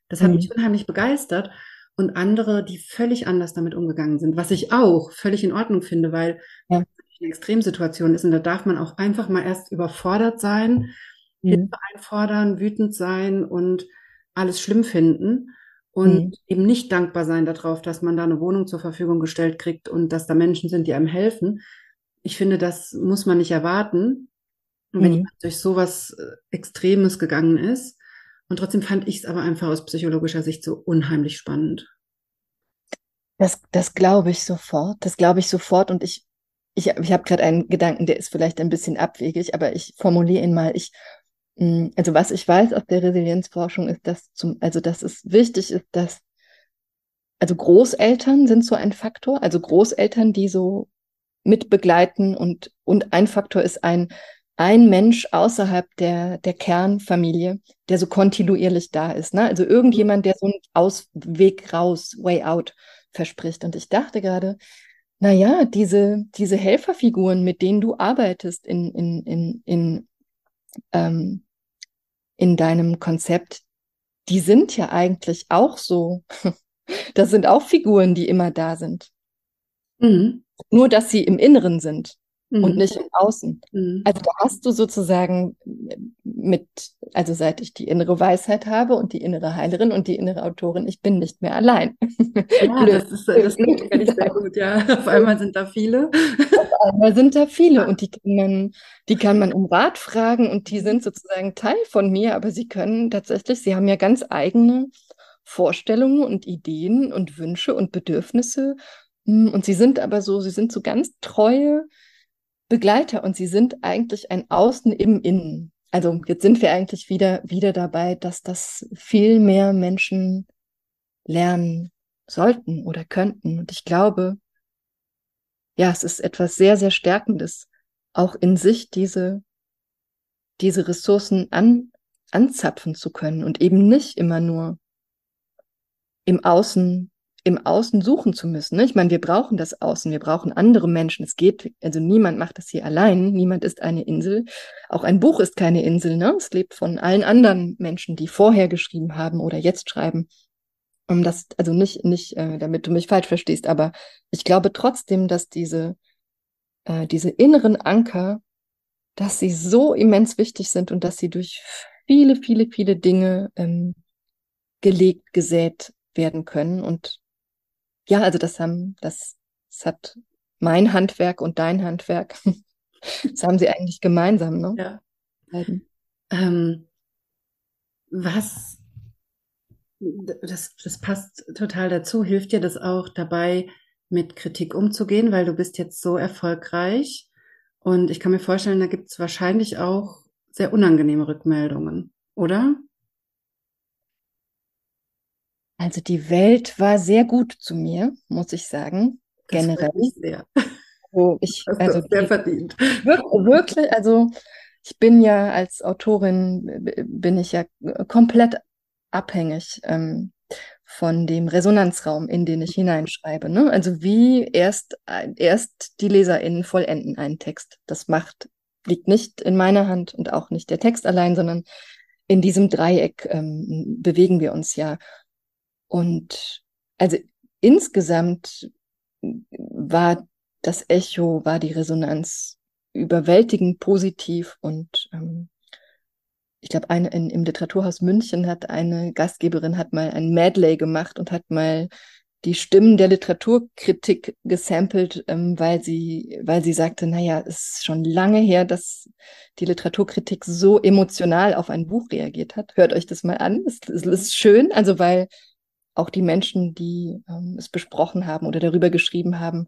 Speaker 3: Das hat mhm. mich unheimlich begeistert. Und andere, die völlig anders damit umgegangen sind, was ich auch völlig in Ordnung finde, weil ja. eine Extremsituation ist und da darf man auch einfach mal erst überfordert sein, mhm. Hilfe einfordern, wütend sein und alles schlimm finden und mhm. eben nicht dankbar sein darauf, dass man da eine Wohnung zur Verfügung gestellt kriegt und dass da Menschen sind, die einem helfen, ich finde, das muss man nicht erwarten. Wenn mhm. jemand durch sowas äh, Extremes gegangen ist. Und trotzdem fand ich es aber einfach aus psychologischer Sicht so unheimlich spannend.
Speaker 2: Das, das glaube ich sofort. Das glaube ich sofort. Und ich, ich, ich habe gerade einen Gedanken, der ist vielleicht ein bisschen abwegig, aber ich formuliere ihn mal. Ich, mm, also was ich weiß aus der Resilienzforschung ist, dass zum, also dass es wichtig ist, dass also Großeltern sind so ein Faktor, also Großeltern, die so mit begleiten und, und ein Faktor ist ein, ein Mensch außerhalb der, der Kernfamilie, der so kontinuierlich da ist. Ne? Also irgendjemand, der so einen Ausweg raus, way out verspricht. Und ich dachte gerade, na ja, diese, diese Helferfiguren, mit denen du arbeitest in, in, in, in, ähm, in deinem Konzept, die sind ja eigentlich auch so. Das sind auch Figuren, die immer da sind. Mhm. Nur, dass sie im Inneren sind mhm. und nicht im Außen. Mhm. Also da hast du sozusagen mit, also seit ich die innere Weisheit habe und die innere Heilerin und die innere Autorin, ich bin nicht mehr allein.
Speaker 3: Ja, das ist, das kenne ich sehr gut, ja. Auf einmal sind da viele.
Speaker 2: Auf einmal sind da viele und die kann man, die kann man um Rat fragen und die sind sozusagen Teil von mir, aber sie können tatsächlich, sie haben ja ganz eigene Vorstellungen und Ideen und Wünsche und Bedürfnisse und sie sind aber so, sie sind so ganz treue Begleiter und sie sind eigentlich ein Außen im Innen. Also jetzt sind wir eigentlich wieder, wieder dabei, dass das viel mehr Menschen lernen sollten oder könnten. Und ich glaube, ja, es ist etwas sehr, sehr Stärkendes, auch in sich diese, diese Ressourcen an, anzapfen zu können und eben nicht immer nur im Außen im Außen suchen zu müssen. Ne? Ich meine, wir brauchen das Außen, wir brauchen andere Menschen. Es geht, also niemand macht das hier allein, niemand ist eine Insel. Auch ein Buch ist keine Insel, ne? Es lebt von allen anderen Menschen, die vorher geschrieben haben oder jetzt schreiben. Um das, also nicht, nicht, äh, damit du mich falsch verstehst, aber ich glaube trotzdem, dass diese, äh, diese inneren Anker, dass sie so immens wichtig sind und dass sie durch viele, viele, viele Dinge ähm, gelegt, gesät werden können und ja, also das haben, das, das hat mein Handwerk und dein Handwerk. das haben sie eigentlich gemeinsam, ne?
Speaker 3: Ja. Ähm, was, das, das passt total dazu. Hilft dir das auch dabei, mit Kritik umzugehen, weil du bist jetzt so erfolgreich? Und ich kann mir vorstellen, da gibt es wahrscheinlich auch sehr unangenehme Rückmeldungen, oder?
Speaker 2: Also die Welt war sehr gut zu mir, muss ich sagen,
Speaker 3: das
Speaker 2: generell.
Speaker 3: Sehr.
Speaker 2: Also ich, also
Speaker 3: sehr verdient.
Speaker 2: Wirklich, also ich bin ja als Autorin, bin ich ja komplett abhängig ähm, von dem Resonanzraum, in den ich hineinschreibe. Ne? Also wie erst, erst die LeserInnen vollenden einen Text. Das macht, liegt nicht in meiner Hand und auch nicht der Text allein, sondern in diesem Dreieck ähm, bewegen wir uns ja. Und also insgesamt war das Echo, war die Resonanz überwältigend positiv und ähm, ich glaube, eine in, im Literaturhaus München hat eine Gastgeberin hat mal ein Medley gemacht und hat mal die Stimmen der Literaturkritik gesampelt, ähm, weil sie, weil sie sagte, naja, es ist schon lange her, dass die Literaturkritik so emotional auf ein Buch reagiert hat. Hört euch das mal an. Es, es ist schön, also weil auch die Menschen, die ähm, es besprochen haben oder darüber geschrieben haben,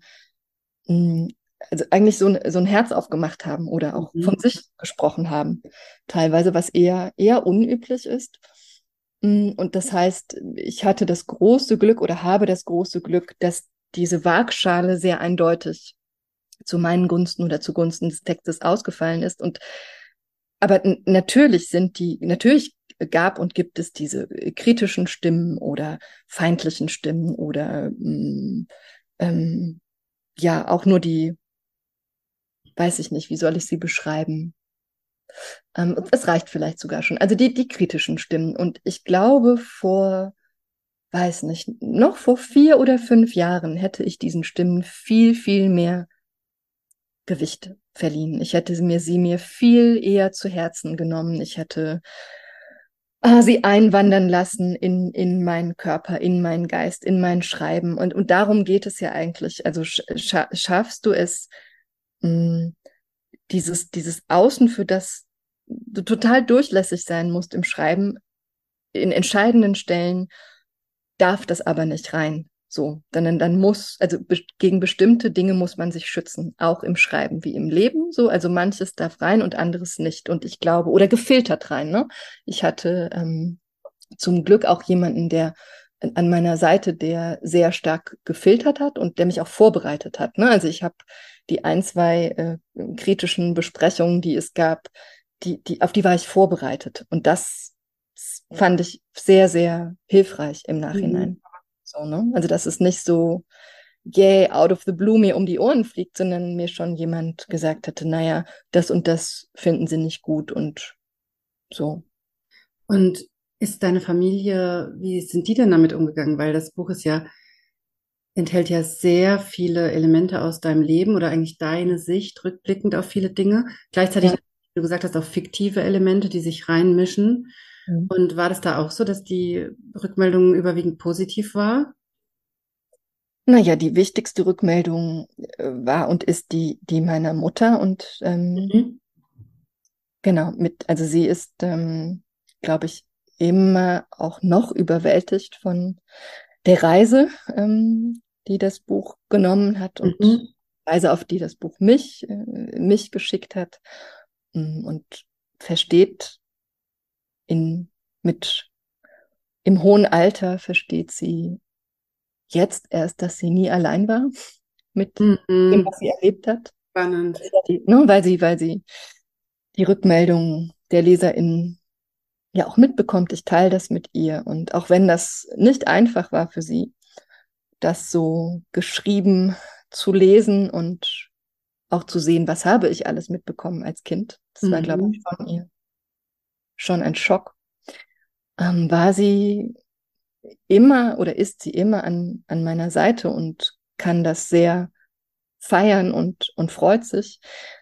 Speaker 2: mh, hm, also eigentlich so, so ein Herz aufgemacht haben oder auch mhm. von sich gesprochen haben. Teilweise, was eher, eher unüblich ist. Hm, und das heißt, ich hatte das große Glück oder habe das große Glück, dass diese Waagschale sehr eindeutig zu meinen Gunsten oder zugunsten des Textes ausgefallen ist. Und aber natürlich sind die, natürlich gab und gibt es diese äh, kritischen Stimmen oder feindlichen Stimmen oder ähm, ähm, ja auch nur die, weiß ich nicht, wie soll ich sie beschreiben? Ähm, es reicht vielleicht sogar schon. Also die, die kritischen Stimmen. Und ich glaube, vor, weiß nicht, noch vor vier oder fünf Jahren hätte ich diesen Stimmen viel, viel mehr Gewicht verliehen. Ich hätte mir sie mir viel eher zu Herzen genommen. Ich hätte äh, sie einwandern lassen in, in meinen Körper, in meinen Geist, in mein Schreiben. Und, und darum geht es ja eigentlich. Also scha schaffst du es, mh, hm, dieses, dieses Außen, für das du total durchlässig sein musst im Schreiben, in entscheidenden Stellen darf das aber nicht rein. So, dann, dann muss, also be gegen bestimmte Dinge muss man sich schützen, auch im Schreiben wie im Leben. So, also manches darf rein und anderes nicht. Und ich glaube, oder gefiltert rein. Ne? Ich hatte ähm, zum Glück auch jemanden, der an meiner Seite, der sehr stark gefiltert hat und der mich auch vorbereitet hat. Ne? Also ich habe die ein, zwei äh, kritischen Besprechungen, die es gab, die, die, auf die war ich vorbereitet. Und das fand ich sehr, sehr hilfreich im Nachhinein. So, ne? Also, dass es nicht so, yay, out of the blue mir um die Ohren fliegt, sondern mir schon jemand gesagt hatte, naja, das und das finden sie nicht gut und so.
Speaker 3: Und ist deine Familie, wie sind die denn damit umgegangen? Weil das Buch ist ja, enthält ja sehr viele Elemente aus deinem Leben oder eigentlich deine Sicht rückblickend auf viele Dinge. Gleichzeitig, ja. wie du gesagt hast, auch fiktive Elemente, die sich reinmischen. Mhm. Und war das da auch so, dass die Rückmeldung überwiegend positiv war?
Speaker 2: Naja, die wichtigste Rückmeldung äh, war und ist die, die meiner Mutter und ähm, mhm. genau, mit, also sie ist, ähm, glaube ich, immer auch noch überwältigt von der Reise, ähm, die das Buch genommen hat und mhm. Reise, auf die das Buch mich, äh, mich geschickt hat mm, und versteht in, mit, im hohen Alter versteht sie jetzt erst, dass sie nie allein war mit mhm. dem, was sie erlebt hat.
Speaker 3: Spannend.
Speaker 2: Die, ne, weil sie, weil sie die Rückmeldungen der LeserInnen ja auch mitbekommt, ich teile das mit ihr. Und auch wenn das nicht einfach war für sie, das so geschrieben zu lesen und auch zu sehen, was habe ich alles mitbekommen als Kind. Das mhm. war, glaube ich, von ihr schon ein Schock. Ähm, war sie immer oder ist sie immer an, an meiner Seite und kann das sehr feiern und, und freut sich.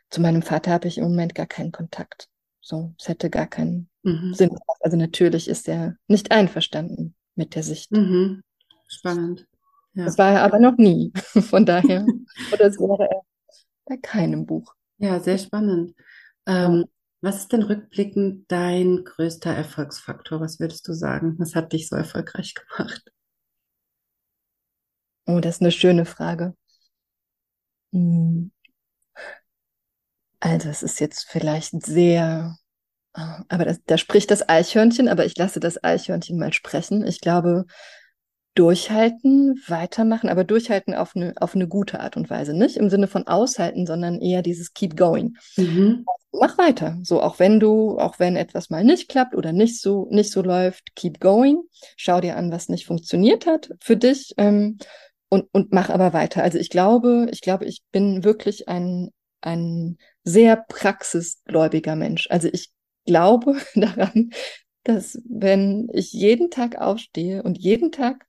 Speaker 2: Zu meinem Vater habe ich im Moment gar keinen Kontakt. So, es hätte gar keinen mhm. Sinn. Also natürlich ist er nicht einverstanden mit der Sicht.
Speaker 3: Mhm. Spannend.
Speaker 2: Ja. Das war er aber noch nie. Von daher, oder es wäre er bei keinem Buch.
Speaker 3: Ja, sehr spannend. Ähm, was ist denn rückblickend dein größter Erfolgsfaktor? Was würdest du sagen? Was hat dich so erfolgreich gemacht?
Speaker 2: Oh, das ist eine schöne Frage. Hm. Also, es ist jetzt vielleicht sehr, äh, aber das, da spricht das Eichhörnchen, aber ich lasse das Eichhörnchen mal sprechen. Ich glaube, durchhalten, weitermachen, aber durchhalten auf eine, auf eine gute Art und Weise. Nicht im Sinne von aushalten, sondern eher dieses keep going. Mhm. Mach weiter. So, auch wenn du, auch wenn etwas mal nicht klappt oder nicht so, nicht so läuft, keep going. Schau dir an, was nicht funktioniert hat für dich, ähm, und, und mach aber weiter. Also ich glaube, ich glaube, ich bin wirklich ein, ein sehr praxisgläubiger Mensch. Also ich glaube daran, dass wenn ich jeden Tag aufstehe und jeden Tag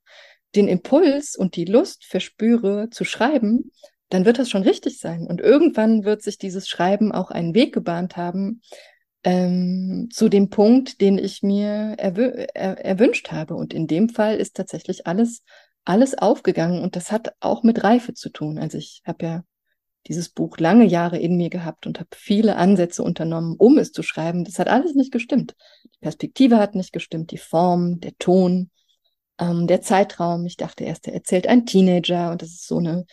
Speaker 2: den Impuls und die Lust verspüre zu schreiben, dann wird das schon richtig sein. Und irgendwann wird sich dieses Schreiben auch einen Weg gebahnt haben ähm, zu dem Punkt, den ich mir erw er erwünscht habe. Und in dem Fall ist tatsächlich alles, alles aufgegangen. Und das hat auch mit Reife zu tun. Also ich habe ja dieses Buch lange Jahre in mir gehabt und habe viele Ansätze unternommen, um es zu schreiben. Das hat alles nicht gestimmt. Die Perspektive hat nicht gestimmt, die Form, der Ton, ähm, der Zeitraum. Ich dachte erst, er erzählt ein Teenager und das ist so eine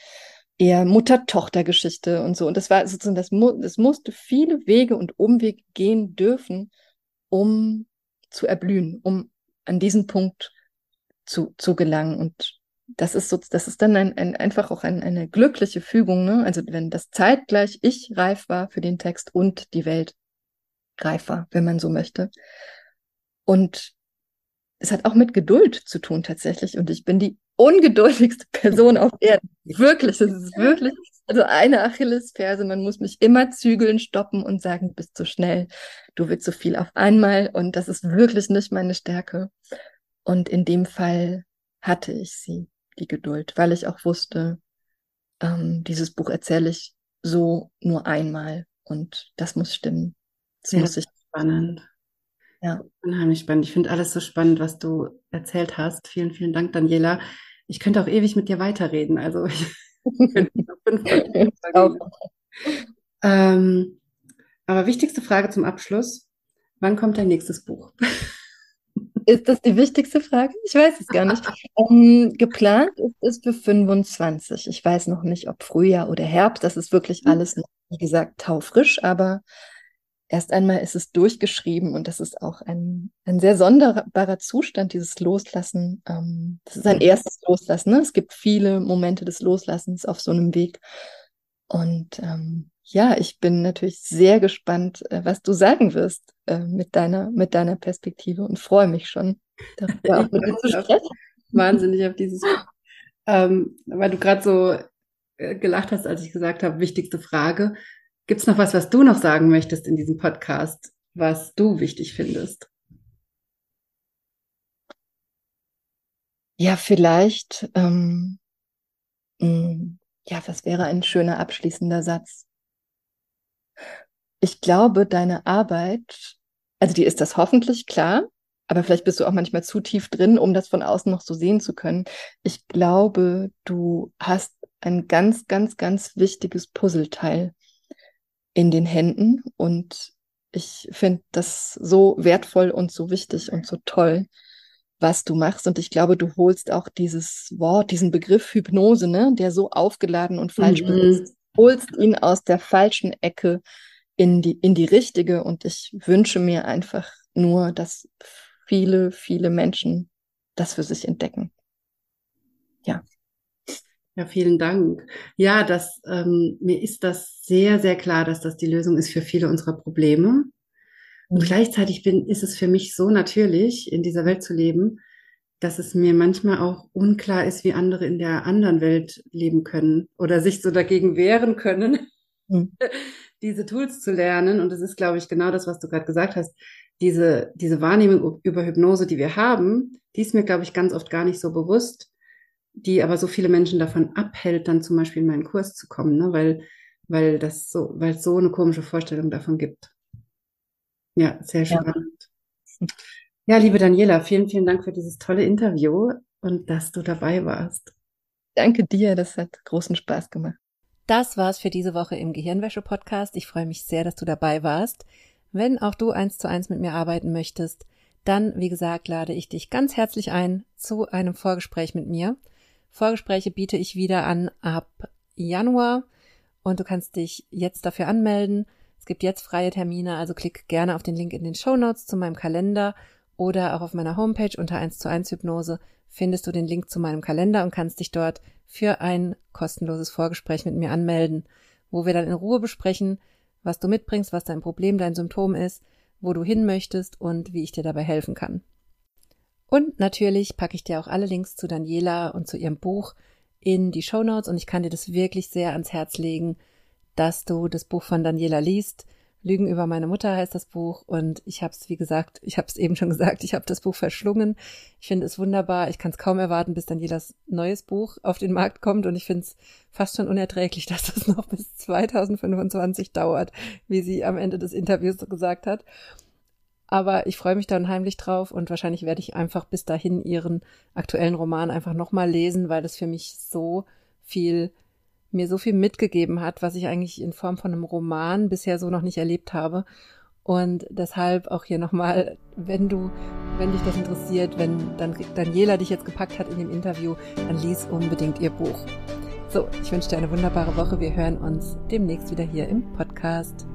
Speaker 2: eher Mutter-Tochter-Geschichte und so. Und das war sozusagen, das, mu das musste viele Wege und Umwege gehen dürfen, um zu erblühen, um an diesen Punkt zu, zu gelangen. Und das ist so, das ist dann ein, ein, einfach auch ein, eine glückliche Fügung, ne? Also wenn das zeitgleich ich reif war für den Text und die Welt reif war, wenn man so möchte. Und es hat auch mit Geduld zu tun tatsächlich. Und ich bin die ungeduldigste Person auf Erden. Wirklich, das ist wirklich, also eine Achillesferse. Man muss mich immer zügeln, stoppen und sagen, du bist zu schnell. Du willst so viel auf einmal. Und das ist wirklich nicht meine Stärke. Und in dem Fall hatte ich sie die Geduld, weil ich auch wusste, ähm, dieses Buch erzähle ich so nur einmal und das muss stimmen. Das
Speaker 3: ja, muss ich. Spannend.
Speaker 2: Ja.
Speaker 3: Unheimlich spannend. Ich finde alles so spannend, was du erzählt hast. Vielen, vielen Dank, Daniela. Ich könnte auch ewig mit dir weiterreden. Also ich könnte fünf ähm, aber wichtigste Frage zum Abschluss. Wann kommt dein nächstes Buch?
Speaker 2: Ist das die wichtigste Frage? Ich weiß es gar nicht. ähm, geplant ist es für 25. Ich weiß noch nicht, ob Frühjahr oder Herbst. Das ist wirklich mhm. alles, wie gesagt, taufrisch, aber erst einmal ist es durchgeschrieben und das ist auch ein, ein sehr sonderbarer Zustand, dieses Loslassen. Ähm, das ist ein mhm. erstes Loslassen. Ne? Es gibt viele Momente des Loslassens auf so einem Weg. Und ähm, ja, ich bin natürlich sehr gespannt, äh, was du sagen wirst äh, mit deiner, mit deiner Perspektive und freue mich schon, darüber auch mit dir zu sprechen.
Speaker 3: Wahnsinnig auf dieses, ähm, weil du gerade so äh, gelacht hast, als ich gesagt habe, wichtigste Frage. Gibt es noch was, was du noch sagen möchtest in diesem Podcast, was du wichtig findest?
Speaker 2: Ja, vielleicht, ähm, mh, mm, ja, was wäre ein schöner abschließender Satz? Ich glaube, deine Arbeit, also die ist das hoffentlich klar, aber vielleicht bist du auch manchmal zu tief drin, um das von außen noch so sehen zu können. Ich glaube, du hast ein ganz, ganz, ganz wichtiges Puzzleteil in den Händen und ich finde das so wertvoll und so wichtig und so toll, was du machst. Und ich glaube, du holst auch dieses Wort, diesen Begriff Hypnose, ne, der so aufgeladen und falsch mhm. ist, holst ihn aus der falschen Ecke in die, in die richtige. Und ich wünsche mir einfach nur, dass viele, viele Menschen das für sich entdecken. Ja.
Speaker 3: Ja, vielen Dank. Ja, das, ähm, mir ist das sehr, sehr klar, dass das die Lösung ist für viele unserer Probleme.
Speaker 4: Und gleichzeitig bin, ist es für mich so natürlich, in dieser Welt zu leben, dass es mir manchmal auch unklar ist, wie andere in der anderen Welt leben können oder sich so dagegen wehren können, mhm. diese Tools zu lernen. Und das ist, glaube ich, genau das, was du gerade gesagt hast. Diese, diese Wahrnehmung über Hypnose, die wir haben, die ist mir, glaube ich, ganz oft gar nicht so bewusst, die aber so viele Menschen davon abhält, dann zum Beispiel in meinen Kurs zu kommen, ne? weil, weil das so, weil es so eine komische Vorstellung davon gibt. Ja, sehr spannend. Ja. Ja, liebe Daniela, vielen, vielen Dank für dieses tolle Interview und dass du dabei warst.
Speaker 2: Danke dir, das hat großen Spaß gemacht.
Speaker 3: Das war's für diese Woche im Gehirnwäsche-Podcast. Ich freue mich sehr, dass du dabei warst. Wenn auch du eins zu eins mit mir arbeiten möchtest, dann, wie gesagt, lade ich dich ganz herzlich ein zu einem Vorgespräch mit mir. Vorgespräche biete ich wieder an ab Januar und du kannst dich jetzt dafür anmelden. Es gibt jetzt freie Termine, also klick gerne auf den Link in den Show Notes zu meinem Kalender oder auch auf meiner Homepage unter 1 zu 1 Hypnose findest du den Link zu meinem Kalender und kannst dich dort für ein kostenloses Vorgespräch mit mir anmelden, wo wir dann in Ruhe besprechen, was du mitbringst, was dein Problem, dein Symptom ist, wo du hin möchtest und wie ich dir dabei helfen kann. Und natürlich packe ich dir auch alle Links zu Daniela und zu ihrem Buch in die Show Notes und ich kann dir das wirklich sehr ans Herz legen, dass du das Buch von Daniela liest. Lügen über meine Mutter heißt das Buch und ich habe es, wie gesagt, ich habe es eben schon gesagt, ich habe das Buch verschlungen. Ich finde es wunderbar. Ich kann es kaum erwarten, bis dann jedes neues Buch auf den Markt kommt und ich finde es fast schon unerträglich, dass das noch bis 2025 dauert, wie sie am Ende des Interviews so gesagt hat. Aber ich freue mich da unheimlich drauf und wahrscheinlich werde ich einfach bis dahin ihren aktuellen Roman einfach nochmal lesen, weil es für mich so viel mir so viel mitgegeben hat, was ich eigentlich in Form von einem Roman bisher so noch nicht erlebt habe. Und deshalb auch hier nochmal, wenn du, wenn dich das interessiert, wenn dann Daniela dich jetzt gepackt hat in dem Interview, dann lies unbedingt ihr Buch. So, ich wünsche dir eine wunderbare Woche. Wir hören uns demnächst wieder hier im Podcast.